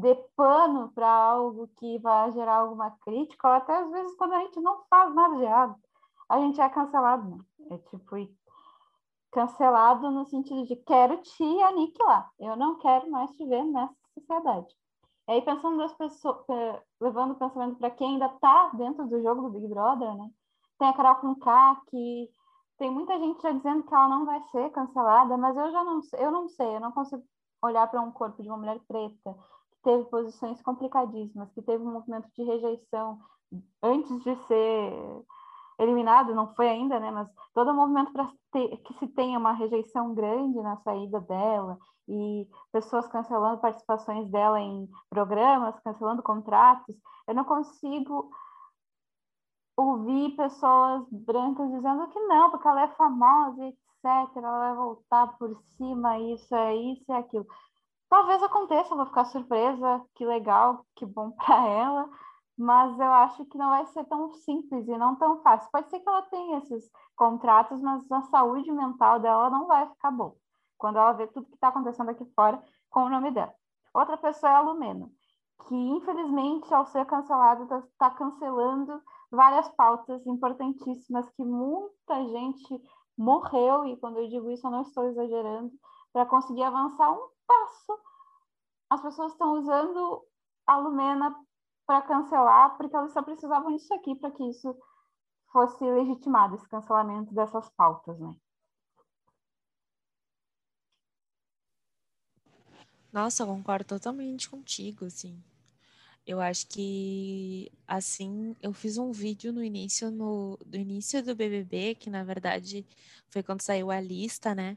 dê pano para algo que vai gerar alguma crítica, ou até às vezes quando a gente não faz nada de errado, a gente é cancelado, né? É tipo, cancelado no sentido de quero te aniquilar, eu não quero mais te ver nessa sociedade. E aí, pensando das pessoas, levando o pensamento para quem ainda está dentro do jogo do Big Brother, né? Tem a Carol com K, que tem muita gente já dizendo que ela não vai ser cancelada, mas eu já não, eu não sei, eu não consigo olhar para um corpo de uma mulher preta teve posições complicadíssimas, que teve um movimento de rejeição antes de ser eliminado, não foi ainda, né? Mas todo o movimento para que se tenha uma rejeição grande na saída dela e pessoas cancelando participações dela em programas, cancelando contratos, eu não consigo ouvir pessoas brancas dizendo que não, porque ela é famosa, etc. Ela vai voltar por cima, isso é isso e aquilo. Talvez aconteça, vou ficar surpresa, que legal, que bom para ela, mas eu acho que não vai ser tão simples e não tão fácil. Pode ser que ela tenha esses contratos, mas a saúde mental dela não vai ficar boa quando ela vê tudo que está acontecendo aqui fora com o nome dela. Outra pessoa é a Lumena, que infelizmente, ao ser cancelada, está tá cancelando várias pautas importantíssimas que muita gente morreu, e quando eu digo isso, eu não estou exagerando, para conseguir avançar um passo. As pessoas estão usando a Lumena para cancelar, porque elas só precisavam disso aqui para que isso fosse legitimado, esse cancelamento dessas pautas, né? Nossa, eu concordo totalmente contigo, assim. Eu acho que, assim, eu fiz um vídeo no início, no, do início do BBB, que na verdade foi quando saiu a lista, né?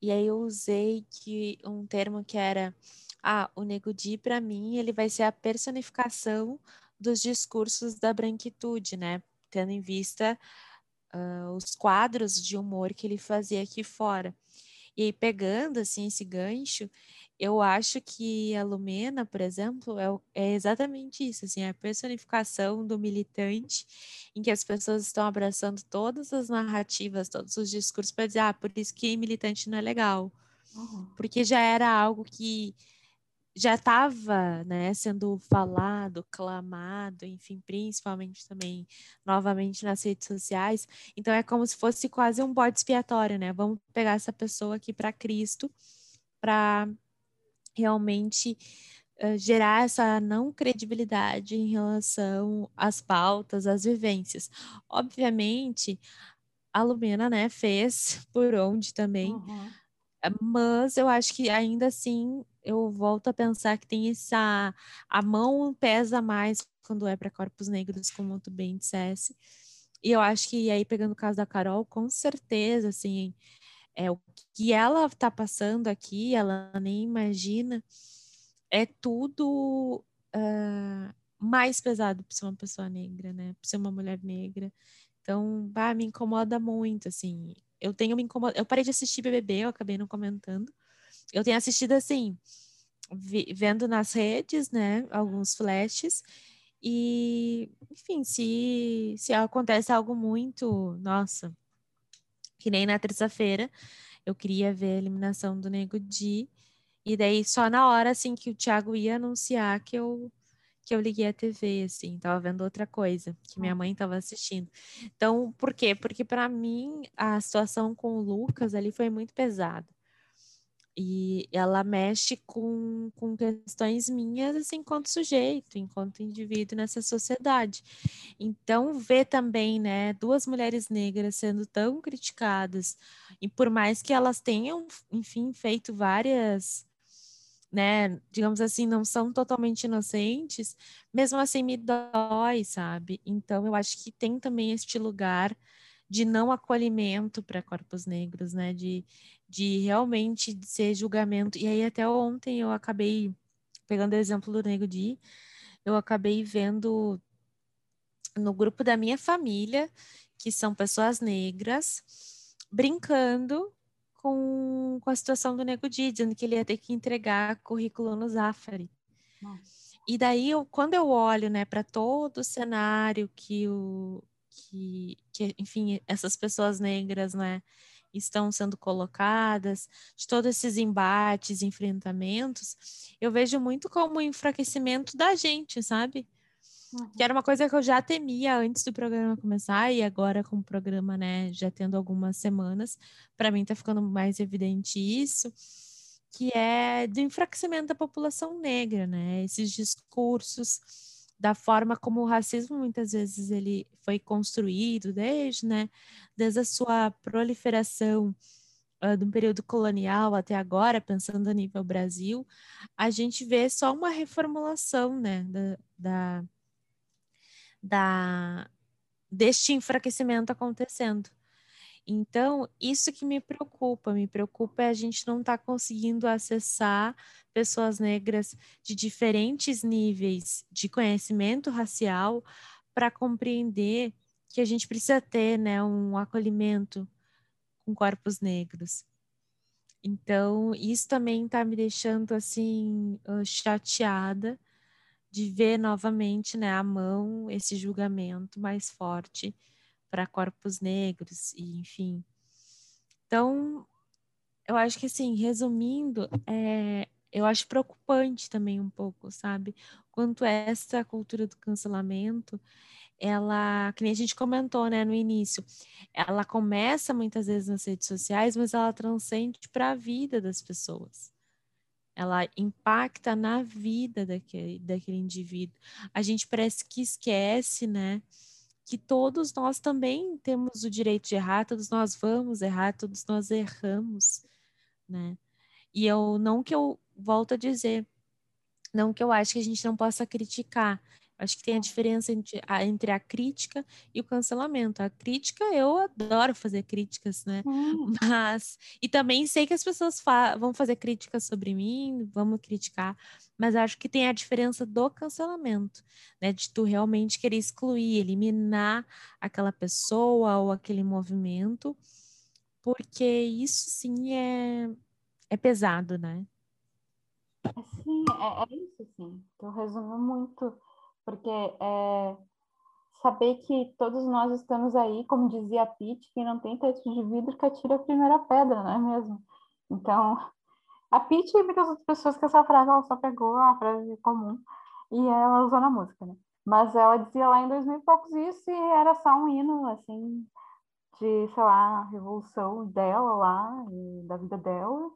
E aí eu usei que, um termo que era ah, o Nego Di, para mim, ele vai ser a personificação dos discursos da branquitude, né? Tendo em vista uh, os quadros de humor que ele fazia aqui fora. E pegando, assim, esse gancho, eu acho que a Lumena, por exemplo, é, é, exatamente isso, assim, a personificação do militante, em que as pessoas estão abraçando todas as narrativas, todos os discursos para dizer, ah, por isso que militante não é legal. Uhum. Porque já era algo que já estava né, sendo falado, clamado, enfim, principalmente também novamente nas redes sociais. Então é como se fosse quase um bode expiatório, né? Vamos pegar essa pessoa aqui para Cristo para realmente uh, gerar essa não credibilidade em relação às pautas, às vivências. Obviamente, a Lumena, né, fez por onde também. Uhum mas eu acho que ainda assim eu volto a pensar que tem essa a mão pesa mais quando é para corpos negros, como tu bem dissesse. E eu acho que aí pegando o caso da Carol, com certeza assim, é o que ela está passando aqui, ela nem imagina, é tudo uh, mais pesado para ser uma pessoa negra, né? Para ser uma mulher negra. Então, bah, me incomoda muito, assim eu tenho me incomodado. Eu parei de assistir BBB, eu acabei não comentando. Eu tenho assistido assim, vi, vendo nas redes, né, alguns flashes. E, enfim, se, se acontece algo muito, nossa, que nem na terça-feira, eu queria ver a eliminação do Nego Di. E daí, só na hora, assim, que o Thiago ia anunciar que eu que eu liguei a TV, assim, tava vendo outra coisa que minha mãe tava assistindo. Então, por quê? Porque para mim a situação com o Lucas ali foi muito pesada. E ela mexe com, com questões minhas, assim, enquanto sujeito, enquanto indivíduo nessa sociedade. Então, ver também, né, duas mulheres negras sendo tão criticadas, e por mais que elas tenham, enfim, feito várias né, digamos assim, não são totalmente inocentes, mesmo assim me dói, sabe? Então eu acho que tem também este lugar de não acolhimento para corpos negros, né, de, de realmente ser julgamento. E aí até ontem eu acabei pegando o exemplo do Nego Di, eu acabei vendo no grupo da minha família, que são pessoas negras, brincando com, com a situação do Nego Di, dizendo que ele ia ter que entregar currículo no Zafari. E daí, eu, quando eu olho né, para todo o cenário que, o, que, que, enfim, essas pessoas negras né, estão sendo colocadas, de todos esses embates, enfrentamentos, eu vejo muito como um enfraquecimento da gente, sabe? Uhum. Que era uma coisa que eu já temia antes do programa começar, e agora, com o programa, né, já tendo algumas semanas, para mim tá ficando mais evidente isso, que é do enfraquecimento da população negra, né? Esses discursos da forma como o racismo muitas vezes ele foi construído desde, né, desde a sua proliferação uh, do período colonial até agora, pensando a nível Brasil, a gente vê só uma reformulação, né, da, da, da deste enfraquecimento acontecendo. Então, isso que me preocupa, me preocupa é a gente não estar tá conseguindo acessar pessoas negras de diferentes níveis de conhecimento racial para compreender que a gente precisa ter né, um acolhimento com corpos negros. Então, isso também está me deixando assim chateada de ver novamente né, a mão, esse julgamento mais forte para corpos negros e enfim. Então, eu acho que assim, resumindo, é, eu acho preocupante também um pouco, sabe? Quanto essa cultura do cancelamento, ela, que nem a gente comentou, né, no início, ela começa muitas vezes nas redes sociais, mas ela transcende para a vida das pessoas. Ela impacta na vida daquele, daquele indivíduo. A gente parece que esquece, né? que todos nós também temos o direito de errar, todos nós vamos errar, todos nós erramos, né? E eu não que eu volto a dizer, não que eu acho que a gente não possa criticar, Acho que tem a diferença entre a, entre a crítica e o cancelamento. A crítica, eu adoro fazer críticas, né? Hum. Mas. E também sei que as pessoas fa vão fazer críticas sobre mim, vamos criticar. Mas acho que tem a diferença do cancelamento, né? De tu realmente querer excluir, eliminar aquela pessoa ou aquele movimento, porque isso sim é, é pesado, né? Sim, é, é isso, sim. Tu resumiu muito porque é, saber que todos nós estamos aí, como dizia a Pete, quem não tem teto de vidro que atira a primeira pedra, não é mesmo? Então, a Pete e muitas outras pessoas que essa frase ela só pegou, é uma frase comum, e ela usou na música, né? Mas ela dizia lá em 2000 e poucos isso e era só um hino, assim, de, sei lá, revolução dela lá, da vida dela,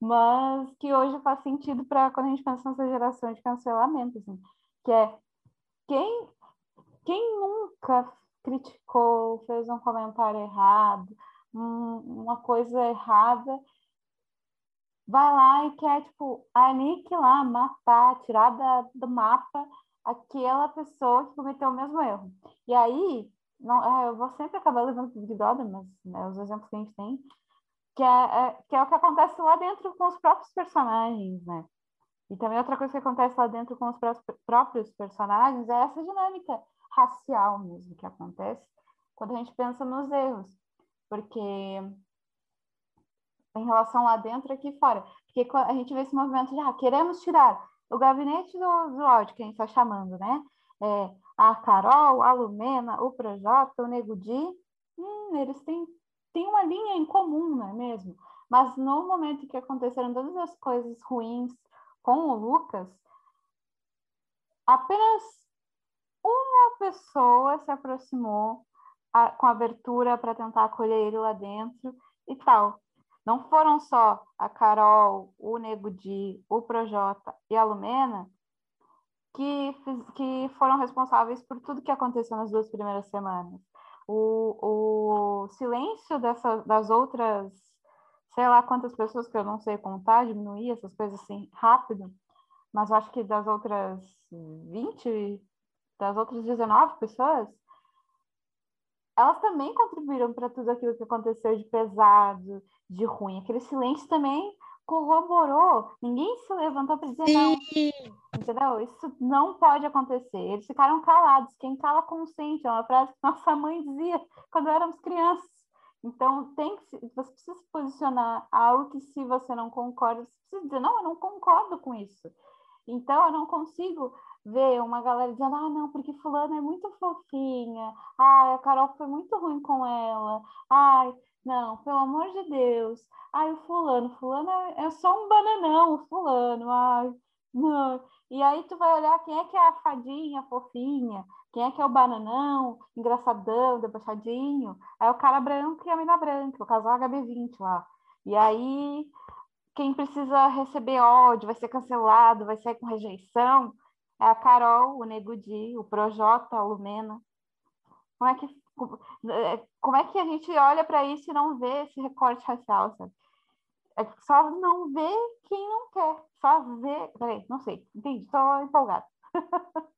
mas que hoje faz sentido para quando a gente pensa nessa geração de cancelamento, assim, que é quem, quem nunca criticou, fez um comentário errado, um, uma coisa errada, vai lá e quer, tipo, aniquilar, matar, tirar da, do mapa aquela pessoa que cometeu o mesmo erro. E aí, não, é, eu vou sempre acabar levando o Big Brother, mas né, os exemplos que a gente tem, que é, é, que é o que acontece lá dentro com os próprios personagens, né? E também outra coisa que acontece lá dentro com os próprios personagens é essa dinâmica racial mesmo que acontece quando a gente pensa nos erros. Porque em relação lá dentro aqui fora. Porque a gente vê esse movimento de ah, queremos tirar o gabinete do, do ódio, que a gente está chamando, né? É, a Carol, a Lumena, o Projota, o Nego Di, hum, eles têm, têm uma linha em comum, não é mesmo? Mas no momento que aconteceram todas as coisas ruins com o Lucas, apenas uma pessoa se aproximou a, com abertura para tentar acolher ele lá dentro e tal. Não foram só a Carol, o Nego Di, o Projota e a Lumena que, que foram responsáveis por tudo que aconteceu nas duas primeiras semanas. O, o silêncio dessa, das outras sei lá quantas pessoas que eu não sei contar, diminuir essas coisas assim rápido, mas acho que das outras 20, das outras 19 pessoas, elas também contribuíram para tudo aquilo que aconteceu de pesado, de ruim. Aquele silêncio também corroborou. Ninguém se levantou para dizer Sim. não. Entendeu? Isso não pode acontecer. Eles ficaram calados. Quem cala consente. É uma frase que nossa mãe dizia quando éramos crianças. Então, tem que, você precisa se posicionar algo que se você não concorda, você precisa dizer, não, eu não concordo com isso. Então, eu não consigo ver uma galera dizendo, ah, não, porque fulano é muito fofinha, ai, a Carol foi muito ruim com ela, ai, não, pelo amor de Deus, ai, o fulano, fulano é, é só um bananão, o fulano, ai, não. E aí tu vai olhar quem é que é a fadinha, fofinha, quem é que é o bananão, engraçadão, debochadinho, é o cara branco e a mina branca, o casal HB20 lá. E aí, quem precisa receber ódio, vai ser cancelado, vai sair com rejeição, é a Carol, o Nego Di, o Projota, a Lumena. Como é que, como é que a gente olha para isso e não vê esse recorte racial, sabe? É só não vê quem não quer. Só vê. Peraí, não sei. Entendi, estou empolgada.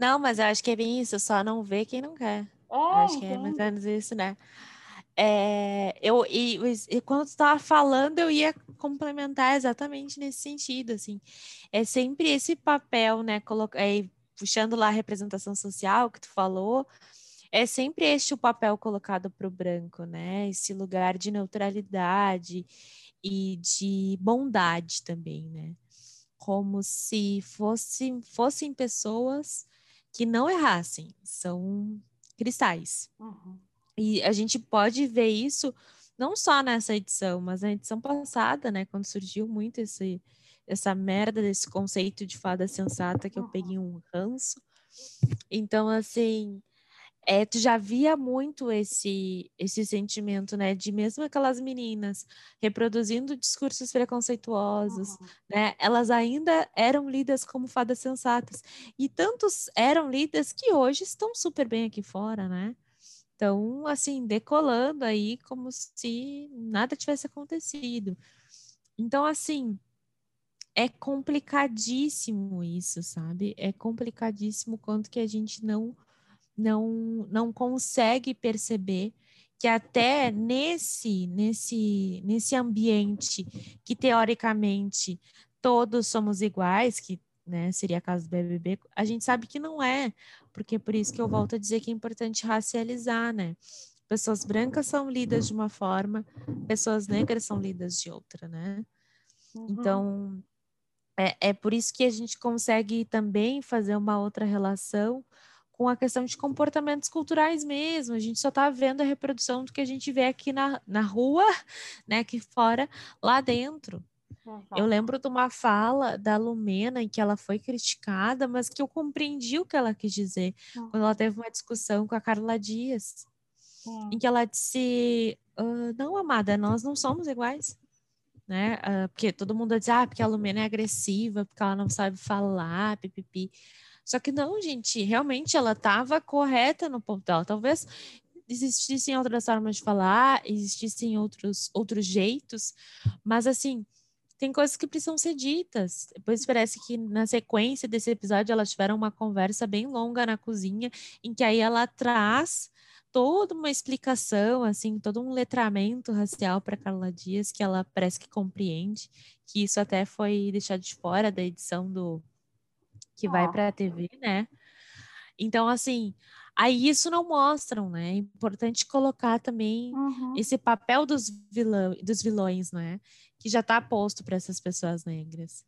Não, mas eu acho que é bem isso, só não vê quem não quer. É, acho que é mais ou menos isso, né? É, eu, e, e quando tu estava falando, eu ia complementar exatamente nesse sentido, assim. É sempre esse papel, né? Coloca, é, puxando lá a representação social que tu falou, é sempre este o papel colocado para o branco, né? Esse lugar de neutralidade e de bondade também, né? Como se fosse, fossem pessoas que não errassem, são cristais. Uhum. E a gente pode ver isso não só nessa edição, mas na edição passada, né, quando surgiu muito esse, essa merda desse conceito de fada sensata que eu peguei um ranço. Então, assim, é, tu já via muito esse esse sentimento, né, de mesmo aquelas meninas reproduzindo discursos preconceituosos, uhum. né, elas ainda eram lidas como fadas sensatas e tantos eram lidas que hoje estão super bem aqui fora, né? Então, assim, decolando aí como se nada tivesse acontecido. Então, assim, é complicadíssimo isso, sabe? É complicadíssimo quanto que a gente não não, não consegue perceber que até nesse, nesse, nesse ambiente que teoricamente todos somos iguais, que né, seria a casa do BBB, a gente sabe que não é, porque é por isso que eu volto a dizer que é importante racializar, né? Pessoas brancas são lidas de uma forma, pessoas negras são lidas de outra, né? Uhum. Então, é, é por isso que a gente consegue também fazer uma outra relação com a questão de comportamentos culturais mesmo. A gente só está vendo a reprodução do que a gente vê aqui na, na rua, né, aqui fora, lá dentro. Uhum. Eu lembro de uma fala da Lumena em que ela foi criticada, mas que eu compreendi o que ela quis dizer uhum. quando ela teve uma discussão com a Carla Dias, uhum. em que ela disse: uh, Não, amada, nós não somos iguais. Né? Porque todo mundo diz, ah, porque a Lumena é agressiva, porque ela não sabe falar, pipipi. Só que não, gente, realmente ela estava correta no ponto dela. Talvez existissem outras formas de falar, existissem outros, outros jeitos, mas assim, tem coisas que precisam ser ditas. Depois parece que na sequência desse episódio elas tiveram uma conversa bem longa na cozinha, em que aí ela traz toda uma explicação, assim, todo um letramento racial para Carla Dias que ela parece que compreende, que isso até foi deixado de fora da edição do que vai para a TV, né? Então, assim, aí isso não mostram, né? É importante colocar também uhum. esse papel dos, vilão, dos vilões, né? Que já está posto para essas pessoas negras.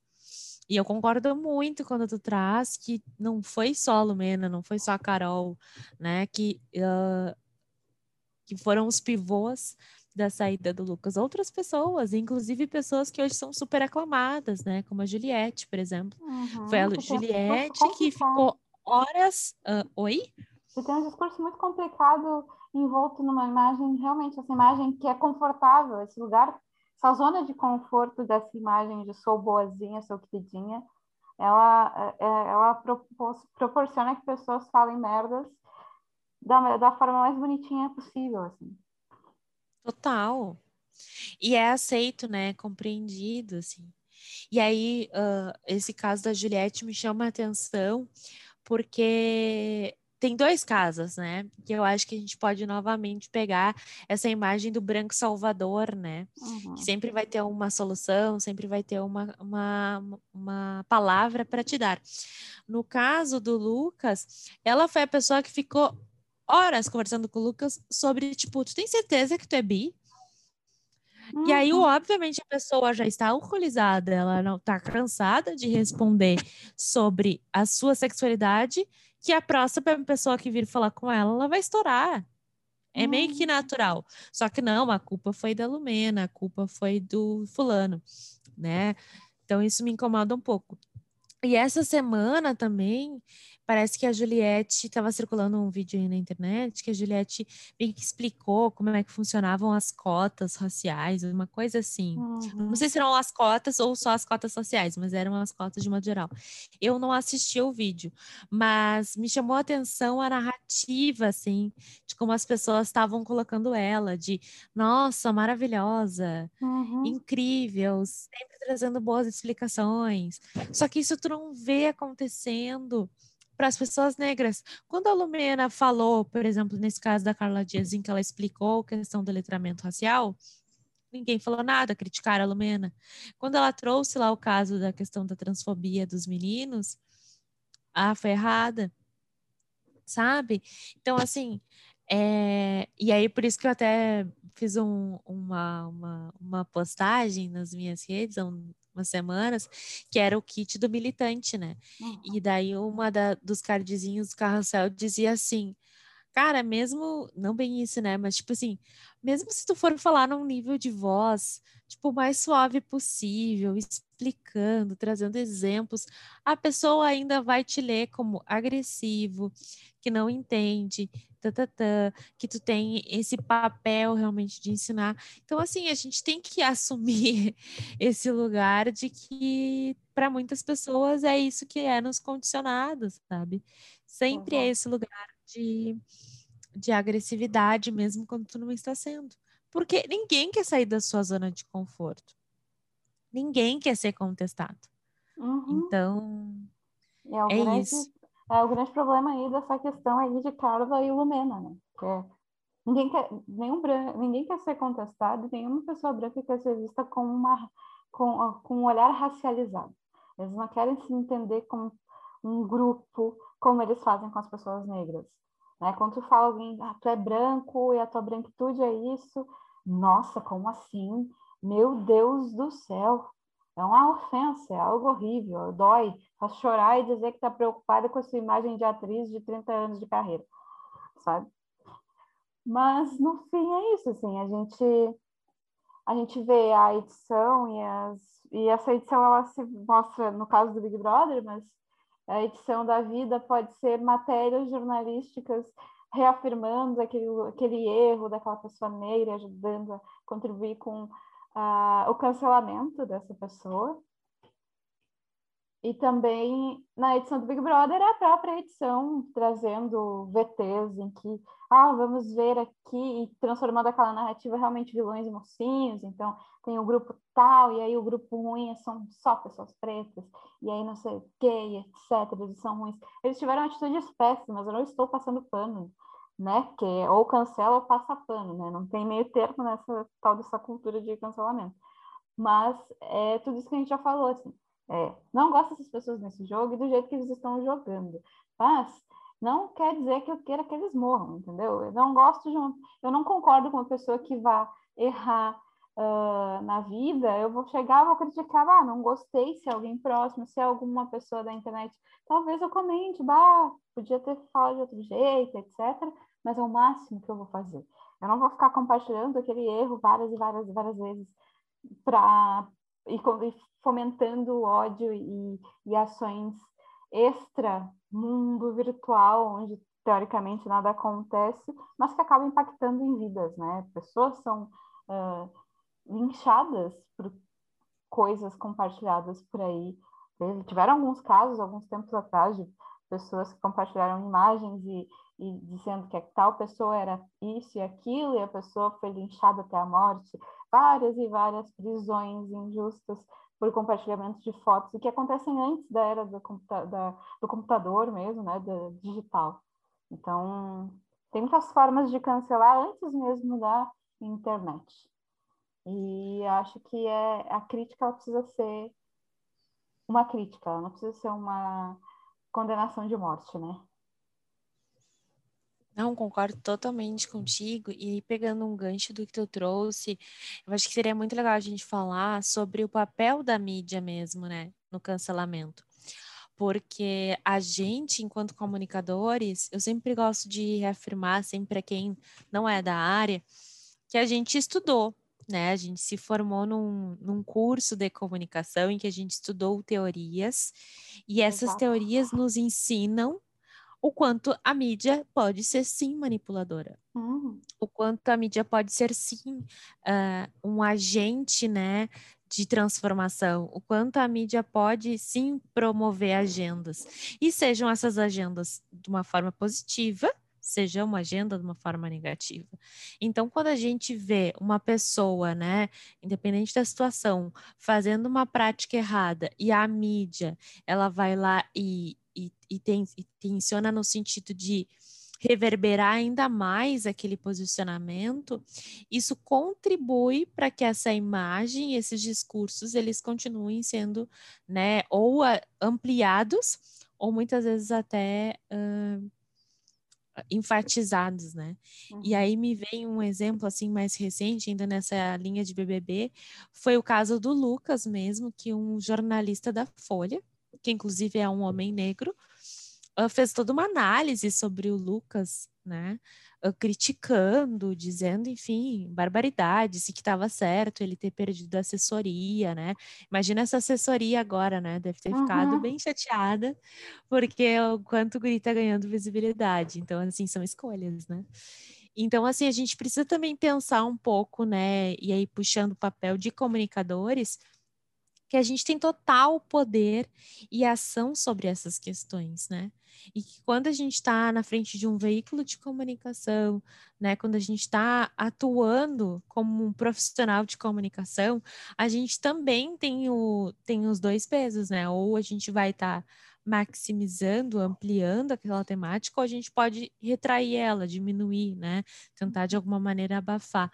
E eu concordo muito quando tu traz que não foi só a Lumena, não foi só a Carol, né? Que, uh, que foram os pivôs da saída do Lucas, outras pessoas, inclusive pessoas que hoje são super aclamadas, né? Como a Juliette, por exemplo. Uhum, Foi a Juliette que ficou horas. Uh, oi? Você tem um discurso muito complicado envolto numa imagem, realmente, essa imagem que é confortável, esse lugar, essa zona de conforto dessa imagem de sou boazinha, sou queridinha, ela, é, é, ela proporciona que pessoas falem merdas da, da forma mais bonitinha possível, assim. Total. E é aceito, né? Compreendido, assim. E aí, uh, esse caso da Juliette me chama a atenção, porque tem dois casos, né? Que eu acho que a gente pode novamente pegar essa imagem do branco salvador, né? Uhum. Sempre vai ter uma solução, sempre vai ter uma, uma, uma palavra para te dar. No caso do Lucas, ela foi a pessoa que ficou horas conversando com o Lucas sobre, tipo, tu tem certeza que tu é bi? Uhum. E aí, uhum. obviamente, a pessoa já está alcoolizada, ela não está cansada de responder sobre a sua sexualidade, que a próxima pessoa que vir falar com ela, ela vai estourar. É meio que uhum. natural. Só que não, a culpa foi da Lumena, a culpa foi do fulano, né? Então isso me incomoda um pouco. E essa semana também Parece que a Juliette estava circulando um vídeo aí na internet que a Juliette meio que explicou como é que funcionavam as cotas raciais, uma coisa assim. Uhum. Não sei se eram as cotas ou só as cotas sociais, mas eram as cotas de modo geral. Eu não assisti o vídeo, mas me chamou a atenção a narrativa, assim, de como as pessoas estavam colocando ela, de nossa, maravilhosa, uhum. incrível, sempre trazendo boas explicações. Só que isso tu não vê acontecendo para as pessoas negras. Quando a Lumena falou, por exemplo, nesse caso da Carla Dias, em que ela explicou a questão do letramento racial, ninguém falou nada, criticaram a Lumena. Quando ela trouxe lá o caso da questão da transfobia dos meninos, ah, foi errada, sabe? Então, assim, é... e aí por isso que eu até fiz um, uma, uma, uma postagem nas minhas redes, um, umas semanas, que era o kit do militante, né? Uhum. E daí uma da, dos cardzinhos do carrossel dizia assim, cara, mesmo, não bem isso, né? Mas tipo assim, mesmo se tu for falar num nível de voz, tipo, mais suave possível, explicando, trazendo exemplos, a pessoa ainda vai te ler como agressivo, que não entende, tatatã, que tu tem esse papel realmente de ensinar. Então, assim, a gente tem que assumir esse lugar de que para muitas pessoas é isso que é nos condicionados, sabe? Sempre uhum. é esse lugar de, de agressividade, mesmo quando tu não está sendo. Porque ninguém quer sair da sua zona de conforto. Ninguém quer ser contestado. Uhum. Então, é, é grande, isso. É o grande problema aí dessa questão aí de Carla e Lumena, né? É, ninguém quer, nenhum branco, ninguém quer ser contestado, nenhuma pessoa branca quer ser vista com uma com, com um olhar racializado. Eles não querem se entender como um grupo, como eles fazem com as pessoas negras. Né? Quando tu fala alguém, ah, tu é branco e a tua branquitude é isso, nossa, como assim? Meu Deus do céu! É uma ofensa, é algo horrível, dói, faz chorar e dizer que está preocupada com a sua imagem de atriz de 30 anos de carreira, sabe? Mas no fim é isso, assim, a gente a gente vê a edição e, as, e essa edição ela se mostra no caso do Big Brother, mas a edição da vida pode ser matérias jornalísticas reafirmando aquele, aquele erro daquela pessoa negra, ajudando a contribuir com uh, o cancelamento dessa pessoa. E também na edição do Big Brother, a própria edição trazendo VTs em que, ah, vamos ver aqui, e transformando aquela narrativa realmente vilões e mocinhos. Então, tem o grupo tal, e aí o grupo ruim são só pessoas pretas, e aí não sei o que, etc. Eles são ruins. Eles tiveram atitudes péssimas, eu não estou passando pano né? Que é ou cancela ou passa pano, né? Não tem meio termo nessa tal dessa cultura de cancelamento. Mas é tudo isso que a gente já falou, assim. É, não gosto dessas pessoas nesse jogo e do jeito que eles estão jogando. Mas não quer dizer que eu queira que eles morram, entendeu? Eu não gosto de um, eu não concordo com uma pessoa que vá errar uh, na vida, eu vou chegar, vou criticar, ah, não gostei, se é alguém próximo, se é alguma pessoa da internet, talvez eu comente, bah, podia ter falado de outro jeito, etc mas é o máximo que eu vou fazer. Eu não vou ficar compartilhando aquele erro várias e várias e várias vezes para e, fomentando ódio e, e ações extra mundo virtual, onde teoricamente nada acontece, mas que acabam impactando em vidas, né? Pessoas são uh, linchadas por coisas compartilhadas por aí. Tiveram alguns casos, alguns tempos atrás, de pessoas que compartilharam imagens e e dizendo que tal pessoa era isso e aquilo, e a pessoa foi linchada até a morte, várias e várias prisões injustas por compartilhamento de fotos, e que acontecem antes da era do, computa da, do computador mesmo, né, do digital. Então, tem muitas formas de cancelar antes mesmo da internet. E acho que é, a crítica ela precisa ser uma crítica, ela não precisa ser uma condenação de morte, né? Não, concordo totalmente contigo. E pegando um gancho do que tu trouxe, eu acho que seria muito legal a gente falar sobre o papel da mídia mesmo, né, no cancelamento. Porque a gente, enquanto comunicadores, eu sempre gosto de reafirmar, sempre para quem não é da área, que a gente estudou, né? A gente se formou num, num curso de comunicação em que a gente estudou teorias, e essas teorias nos ensinam o quanto a mídia pode ser sim manipuladora. Uhum. O quanto a mídia pode ser sim uh, um agente, né, de transformação, o quanto a mídia pode sim promover agendas. E sejam essas agendas de uma forma positiva, seja uma agenda de uma forma negativa. Então, quando a gente vê uma pessoa, né, independente da situação, fazendo uma prática errada e a mídia, ela vai lá e e, tem, e tensiona no sentido de reverberar ainda mais aquele posicionamento, isso contribui para que essa imagem, esses discursos, eles continuem sendo, né, ou ampliados, ou muitas vezes até uh, enfatizados, né? Uhum. E aí me vem um exemplo assim mais recente, ainda nessa linha de BBB, foi o caso do Lucas mesmo, que um jornalista da Folha, que inclusive é um homem negro, fez toda uma análise sobre o Lucas, né? Criticando, dizendo, enfim, barbaridades, que estava certo ele ter perdido a assessoria, né? Imagina essa assessoria agora, né? Deve ter uhum. ficado bem chateada, porque o quanto o Guri tá ganhando visibilidade. Então, assim, são escolhas, né? Então, assim, a gente precisa também pensar um pouco, né? E aí, puxando o papel de comunicadores, que a gente tem total poder e ação sobre essas questões, né? E que quando a gente está na frente de um veículo de comunicação, né, quando a gente está atuando como um profissional de comunicação, a gente também tem, o, tem os dois pesos, né? Ou a gente vai estar tá maximizando, ampliando aquela temática, ou a gente pode retrair ela, diminuir, né? Tentar de alguma maneira abafar.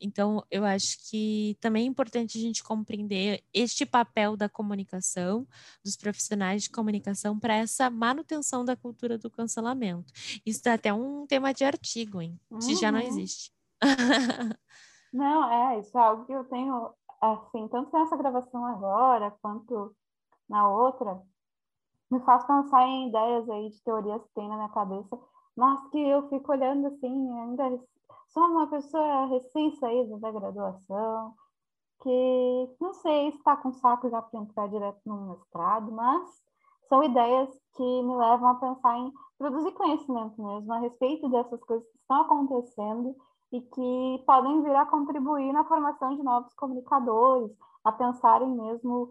Então, eu acho que também é importante a gente compreender este papel da comunicação, dos profissionais de comunicação, para essa manutenção da cultura do cancelamento. Isso é até um tema de artigo, hein? Uhum. Se já não uhum. existe. não, é, isso é algo que eu tenho, assim, tanto nessa gravação agora, quanto na outra, me faz pensar em ideias aí de teorias que tem na minha cabeça, mas que eu fico olhando assim, ainda sou uma pessoa recém-saída da graduação, que não sei se está com saco já para entrar direto no mestrado, mas são ideias que me levam a pensar em produzir conhecimento mesmo a respeito dessas coisas que estão acontecendo e que podem vir a contribuir na formação de novos comunicadores, a pensarem mesmo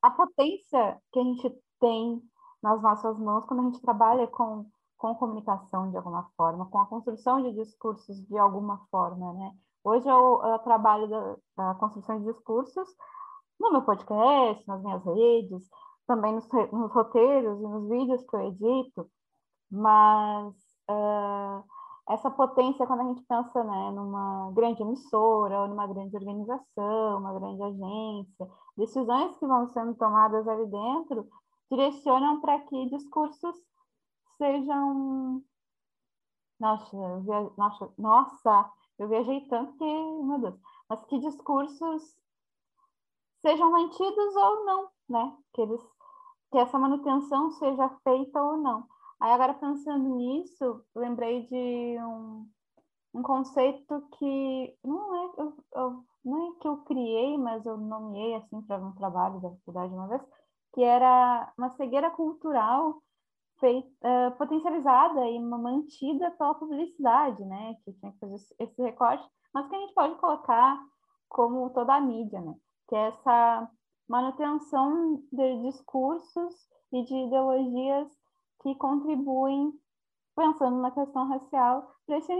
a potência que a gente tem nas nossas mãos quando a gente trabalha com, com comunicação de alguma forma, com a construção de discursos de alguma forma, né? Hoje eu, eu trabalho da, da, construção de discursos no meu podcast, nas minhas redes, também nos, nos roteiros e nos vídeos que eu edito, mas uh, essa potência, quando a gente pensa né, numa grande emissora, ou numa grande organização, uma grande agência, decisões que vão sendo tomadas ali dentro direcionam para que discursos sejam. Nossa, eu via... nossa, nossa, eu viajei tanto que, meu Deus, mas que discursos sejam mantidos ou não, né? Que, eles, que essa manutenção seja feita ou não. Aí agora pensando nisso, lembrei de um, um conceito que não é, eu, eu, não é que eu criei, mas eu nomeei assim para um trabalho da faculdade uma vez, que era uma cegueira cultural feita, uh, potencializada e mantida pela publicidade, né? Que tinha que fazer esse recorte, mas que a gente pode colocar como toda a mídia, né? Que é essa manutenção de discursos e de ideologias que contribuem, pensando na questão racial, para esse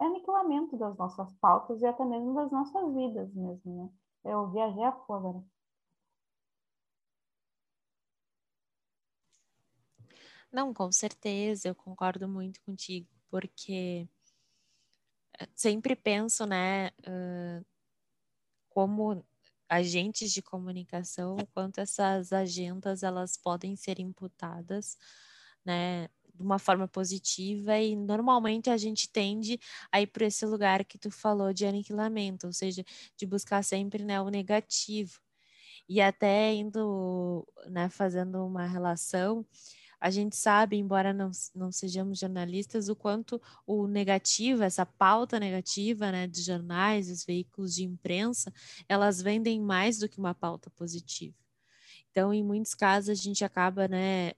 aniquilamento das nossas pautas e até mesmo das nossas vidas mesmo, né? Eu viajei a fora. Não, com certeza, eu concordo muito contigo, porque eh, sempre penso, né, como agentes de comunicação, quanto essas agendas elas podem ser imputadas, né, de uma forma positiva e normalmente a gente tende a ir para esse lugar que tu falou de aniquilamento, ou seja, de buscar sempre né, o negativo. E até indo, né, fazendo uma relação, a gente sabe, embora não, não sejamos jornalistas, o quanto o negativo, essa pauta negativa né, de jornais, os veículos de imprensa, elas vendem mais do que uma pauta positiva. Então, em muitos casos, a gente acaba né,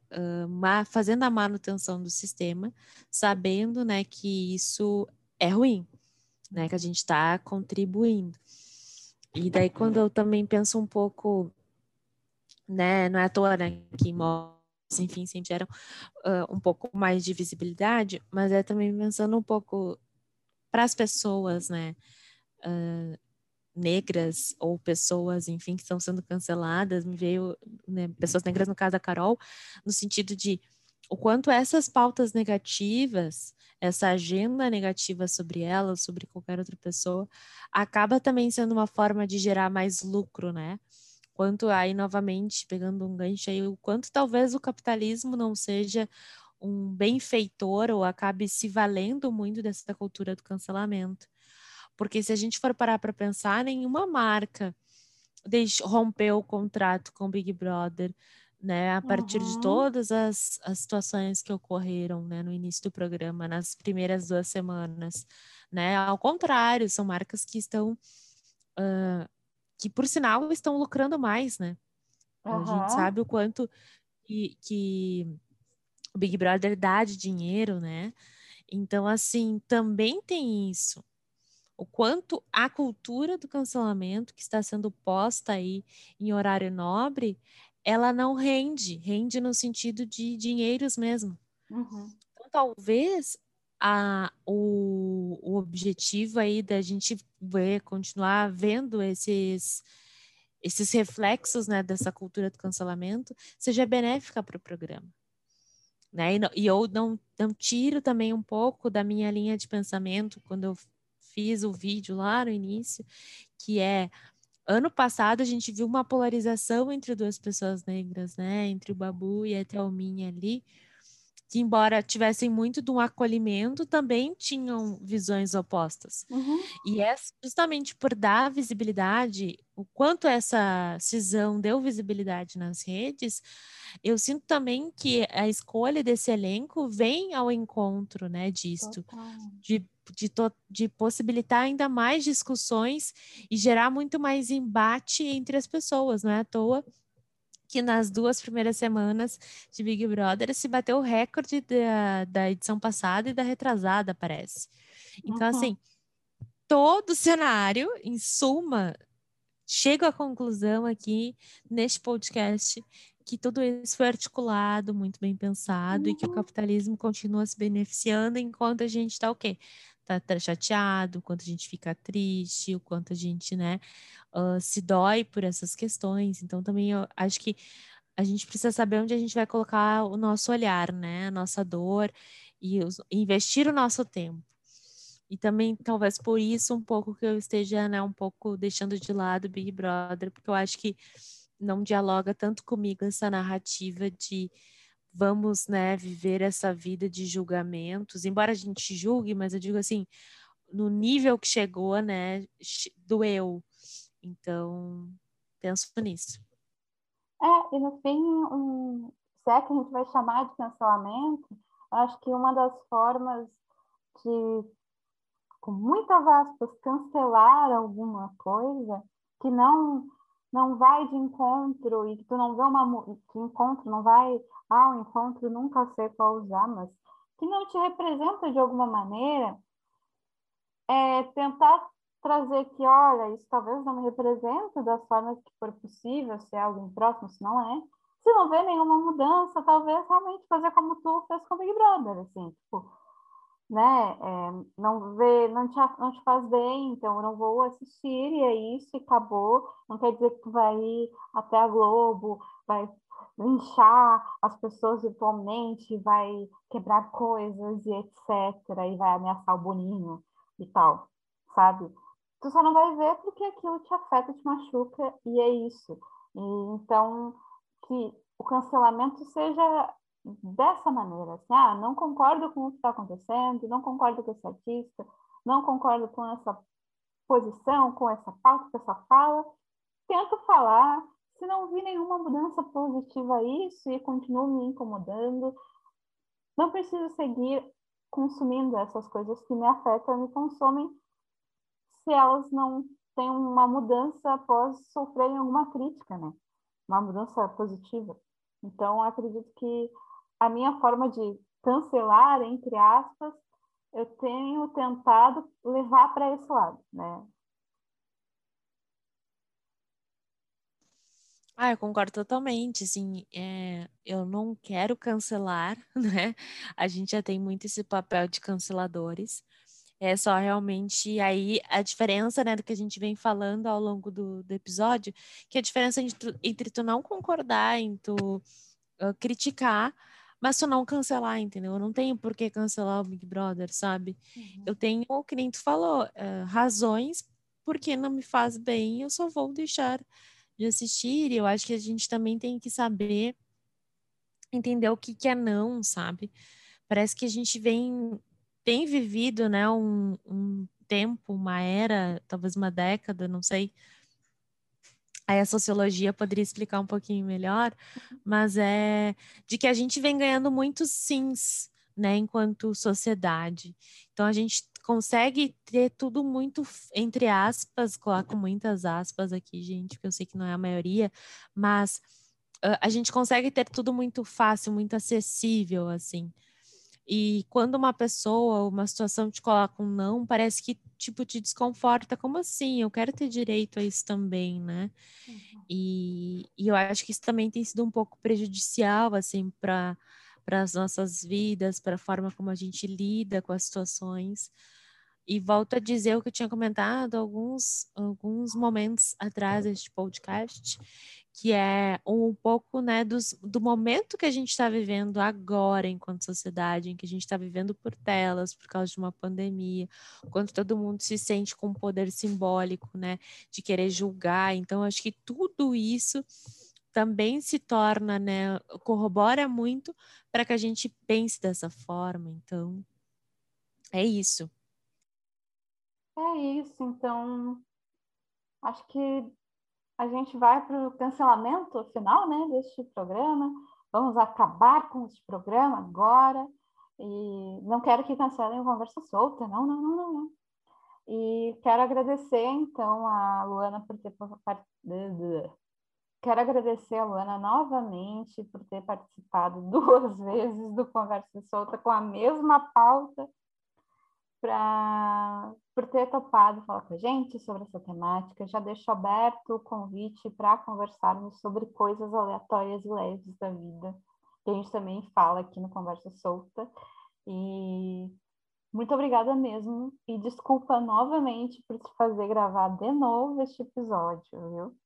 fazendo a manutenção do sistema, sabendo né, que isso é ruim, né, que a gente está contribuindo. E daí, quando eu também penso um pouco, né, não é à toa né, que enfim, sempre geram uh, um pouco mais de visibilidade, mas é também pensando um pouco para as pessoas, né, uh, negras ou pessoas, enfim, que estão sendo canceladas, me veio, né, pessoas negras no caso da Carol, no sentido de o quanto essas pautas negativas, essa agenda negativa sobre ela, sobre qualquer outra pessoa, acaba também sendo uma forma de gerar mais lucro, né? Quanto aí novamente pegando um gancho aí o quanto talvez o capitalismo não seja um benfeitor ou acabe se valendo muito dessa cultura do cancelamento. Porque se a gente for parar para pensar, nenhuma marca rompeu o contrato com o Big Brother, né, a partir uhum. de todas as, as situações que ocorreram, né, no início do programa, nas primeiras duas semanas, né, ao contrário, são marcas que estão uh, que por sinal estão lucrando mais, né? Uhum. A gente sabe o quanto que, que o Big Brother dá de dinheiro, né? Então, assim, também tem isso. O quanto a cultura do cancelamento que está sendo posta aí em horário nobre, ela não rende, rende no sentido de dinheiros mesmo. Uhum. Então, talvez a, o, o objetivo aí da gente ver, continuar vendo esses esses reflexos né, dessa cultura do cancelamento seja benéfica para o programa. Né? E, e, eu não, não tiro também um pouco da minha linha de pensamento quando eu fiz o vídeo lá no início, que é ano passado a gente viu uma polarização entre duas pessoas negras, né? Entre o Babu e a Thelminha ali, que embora tivessem muito de um acolhimento, também tinham visões opostas. Uhum. E é justamente por dar visibilidade, o quanto essa cisão deu visibilidade nas redes, eu sinto também que a escolha desse elenco vem ao encontro, né, disto, de, de, de possibilitar ainda mais discussões e gerar muito mais embate entre as pessoas, não é à toa que nas duas primeiras semanas de Big Brother se bateu o recorde da, da edição passada e da retrasada, parece. Então, uhum. assim, todo o cenário, em suma, chego à conclusão aqui neste podcast que tudo isso foi articulado, muito bem pensado, uhum. e que o uhum. capitalismo continua se beneficiando enquanto a gente está o quê? Tá, chateado, o quanto a gente fica triste, o quanto a gente, né, uh, se dói por essas questões. Então, também eu acho que a gente precisa saber onde a gente vai colocar o nosso olhar, né, a nossa dor e os, investir o nosso tempo. E também, talvez por isso, um pouco que eu esteja, né, um pouco deixando de lado Big Brother, porque eu acho que não dialoga tanto comigo essa narrativa de vamos, né, viver essa vida de julgamentos, embora a gente julgue, mas eu digo assim, no nível que chegou, né, doeu. Então, penso nisso. É, e no fim, um, se é que a gente vai chamar de cancelamento, acho que uma das formas de, com muitas aspas, cancelar alguma coisa que não não vai de encontro e que tu não vê uma de encontro, não vai ao encontro, nunca sei qual usar, mas que não te representa de alguma maneira, é tentar trazer que, olha, isso talvez não me representa das formas que for possível, se é alguém próximo, se não é. Se não vê nenhuma mudança, talvez realmente fazer como tu fez com o Big Brother, assim, tipo, né, é, não vê, não te, não te faz bem, então eu não vou assistir, e é isso, e acabou. Não quer dizer que tu vai ir até a Globo, vai linchar as pessoas virtualmente, vai quebrar coisas e etc. E vai ameaçar o Boninho e tal, sabe? Tu só não vai ver porque aquilo te afeta, te machuca e é isso. E, então, que o cancelamento seja dessa maneira, assim, ah, não concordo com o que está acontecendo, não concordo com esse artista, não concordo com essa posição, com essa pauta, com essa fala, tento falar, se não vi nenhuma mudança positiva a isso e continuo me incomodando, não preciso seguir consumindo essas coisas que me afetam, me consomem, se elas não têm uma mudança após sofrerem alguma crítica, né? Uma mudança positiva. Então, acredito que a minha forma de cancelar, entre aspas, eu tenho tentado levar para esse lado, né? Ah, eu concordo totalmente, assim, é, eu não quero cancelar, né? A gente já tem muito esse papel de canceladores. É só realmente aí a diferença, né, do que a gente vem falando ao longo do, do episódio, que a diferença entre, entre tu não concordar, em tu uh, criticar, mas tu não cancelar, entendeu? Eu não tenho por que cancelar o Big Brother, sabe? Uhum. Eu tenho, que nem tu falou, uh, razões porque não me faz bem, eu só vou deixar de assistir. E eu acho que a gente também tem que saber entender o que, que é não, sabe? Parece que a gente vem tem vivido, né, um, um tempo, uma era, talvez uma década, não sei, aí a sociologia poderia explicar um pouquinho melhor, mas é de que a gente vem ganhando muitos sims, né, enquanto sociedade. Então a gente consegue ter tudo muito, entre aspas, coloco muitas aspas aqui, gente, porque eu sei que não é a maioria, mas a gente consegue ter tudo muito fácil, muito acessível, assim. E quando uma pessoa, uma situação te coloca um não, parece que tipo te desconforta. Como assim? Eu quero ter direito a isso também, né? Uhum. E, e eu acho que isso também tem sido um pouco prejudicial, assim, para para as nossas vidas, para a forma como a gente lida com as situações. E volto a dizer o que eu tinha comentado alguns, alguns momentos atrás deste podcast, que é um pouco né, dos, do momento que a gente está vivendo agora enquanto sociedade, em que a gente está vivendo por telas por causa de uma pandemia, quando todo mundo se sente com um poder simbólico, né, de querer julgar. Então, acho que tudo isso também se torna, né, corrobora muito para que a gente pense dessa forma. Então, é isso. É isso, então acho que a gente vai para o cancelamento final né, deste programa. Vamos acabar com este programa agora. E não quero que cancelem a conversa solta, não, não, não, não, não. E quero agradecer, então, a Luana por ter Quero agradecer a Luana novamente por ter participado duas vezes do Conversa Solta com a mesma pauta por ter topado falar com a gente sobre essa temática. Já deixo aberto o convite para conversarmos sobre coisas aleatórias e leves da vida, que a gente também fala aqui no Conversa Solta. E muito obrigada mesmo. E desculpa novamente por te fazer gravar de novo este episódio, viu?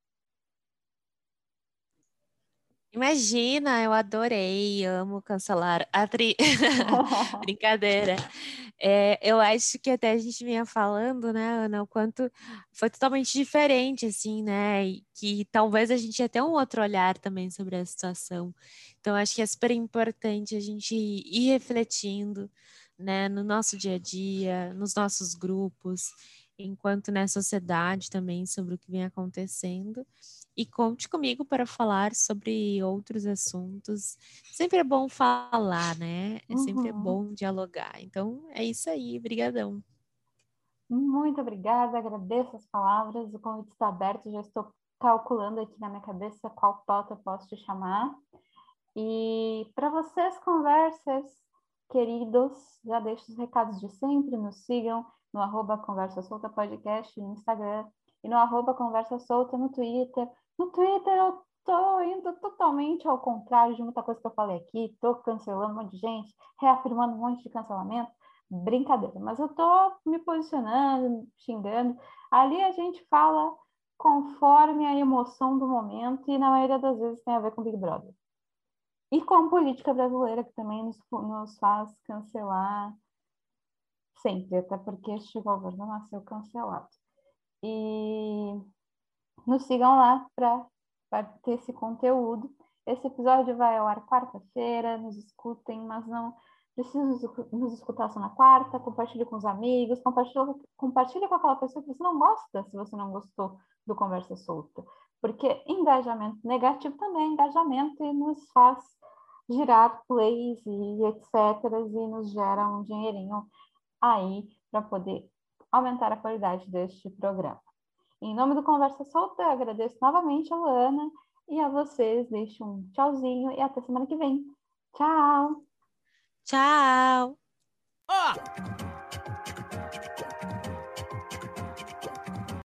Imagina, eu adorei, amo cancelar. A tri... Brincadeira. É, eu acho que até a gente vinha falando, né, Ana, o quanto foi totalmente diferente, assim, né, e que talvez a gente ia ter um outro olhar também sobre a situação. Então, acho que é super importante a gente ir refletindo, né, no nosso dia a dia, nos nossos grupos, enquanto na sociedade também sobre o que vem acontecendo e conte comigo para falar sobre outros assuntos. Sempre é bom falar, né? É sempre é uhum. bom dialogar. Então, é isso aí. Brigadão. Muito obrigada, agradeço as palavras. O convite está aberto, já estou calculando aqui na minha cabeça qual pauta posso te chamar. E para vocês, conversas, queridos, já deixo os recados de sempre, nos sigam no arroba Conversa Solta Podcast no Instagram e no arroba Conversa Solta no Twitter. No Twitter eu tô indo totalmente ao contrário de muita coisa que eu falei aqui, tô cancelando um monte de gente, reafirmando um monte de cancelamento, brincadeira, mas eu tô me posicionando, xingando. Ali a gente fala conforme a emoção do momento e na maioria das vezes tem a ver com Big Brother. e com política brasileira, que também nos, nos faz cancelar sempre, até porque este governo nasceu cancelado. E nos sigam lá para ter esse conteúdo. Esse episódio vai ao ar quarta-feira, nos escutem, mas não precisa nos escutar só na quarta, compartilhe com os amigos, compartilhe, compartilhe com aquela pessoa que você não gosta, se você não gostou do Conversa Solta. Porque engajamento negativo também é engajamento e nos faz girar plays e etc. e nos gera um dinheirinho aí para poder aumentar a qualidade deste programa. Em nome do Conversa Solta, eu agradeço novamente a Luana e a vocês. Deixo um tchauzinho e até semana que vem. Tchau! Tchau! Oh!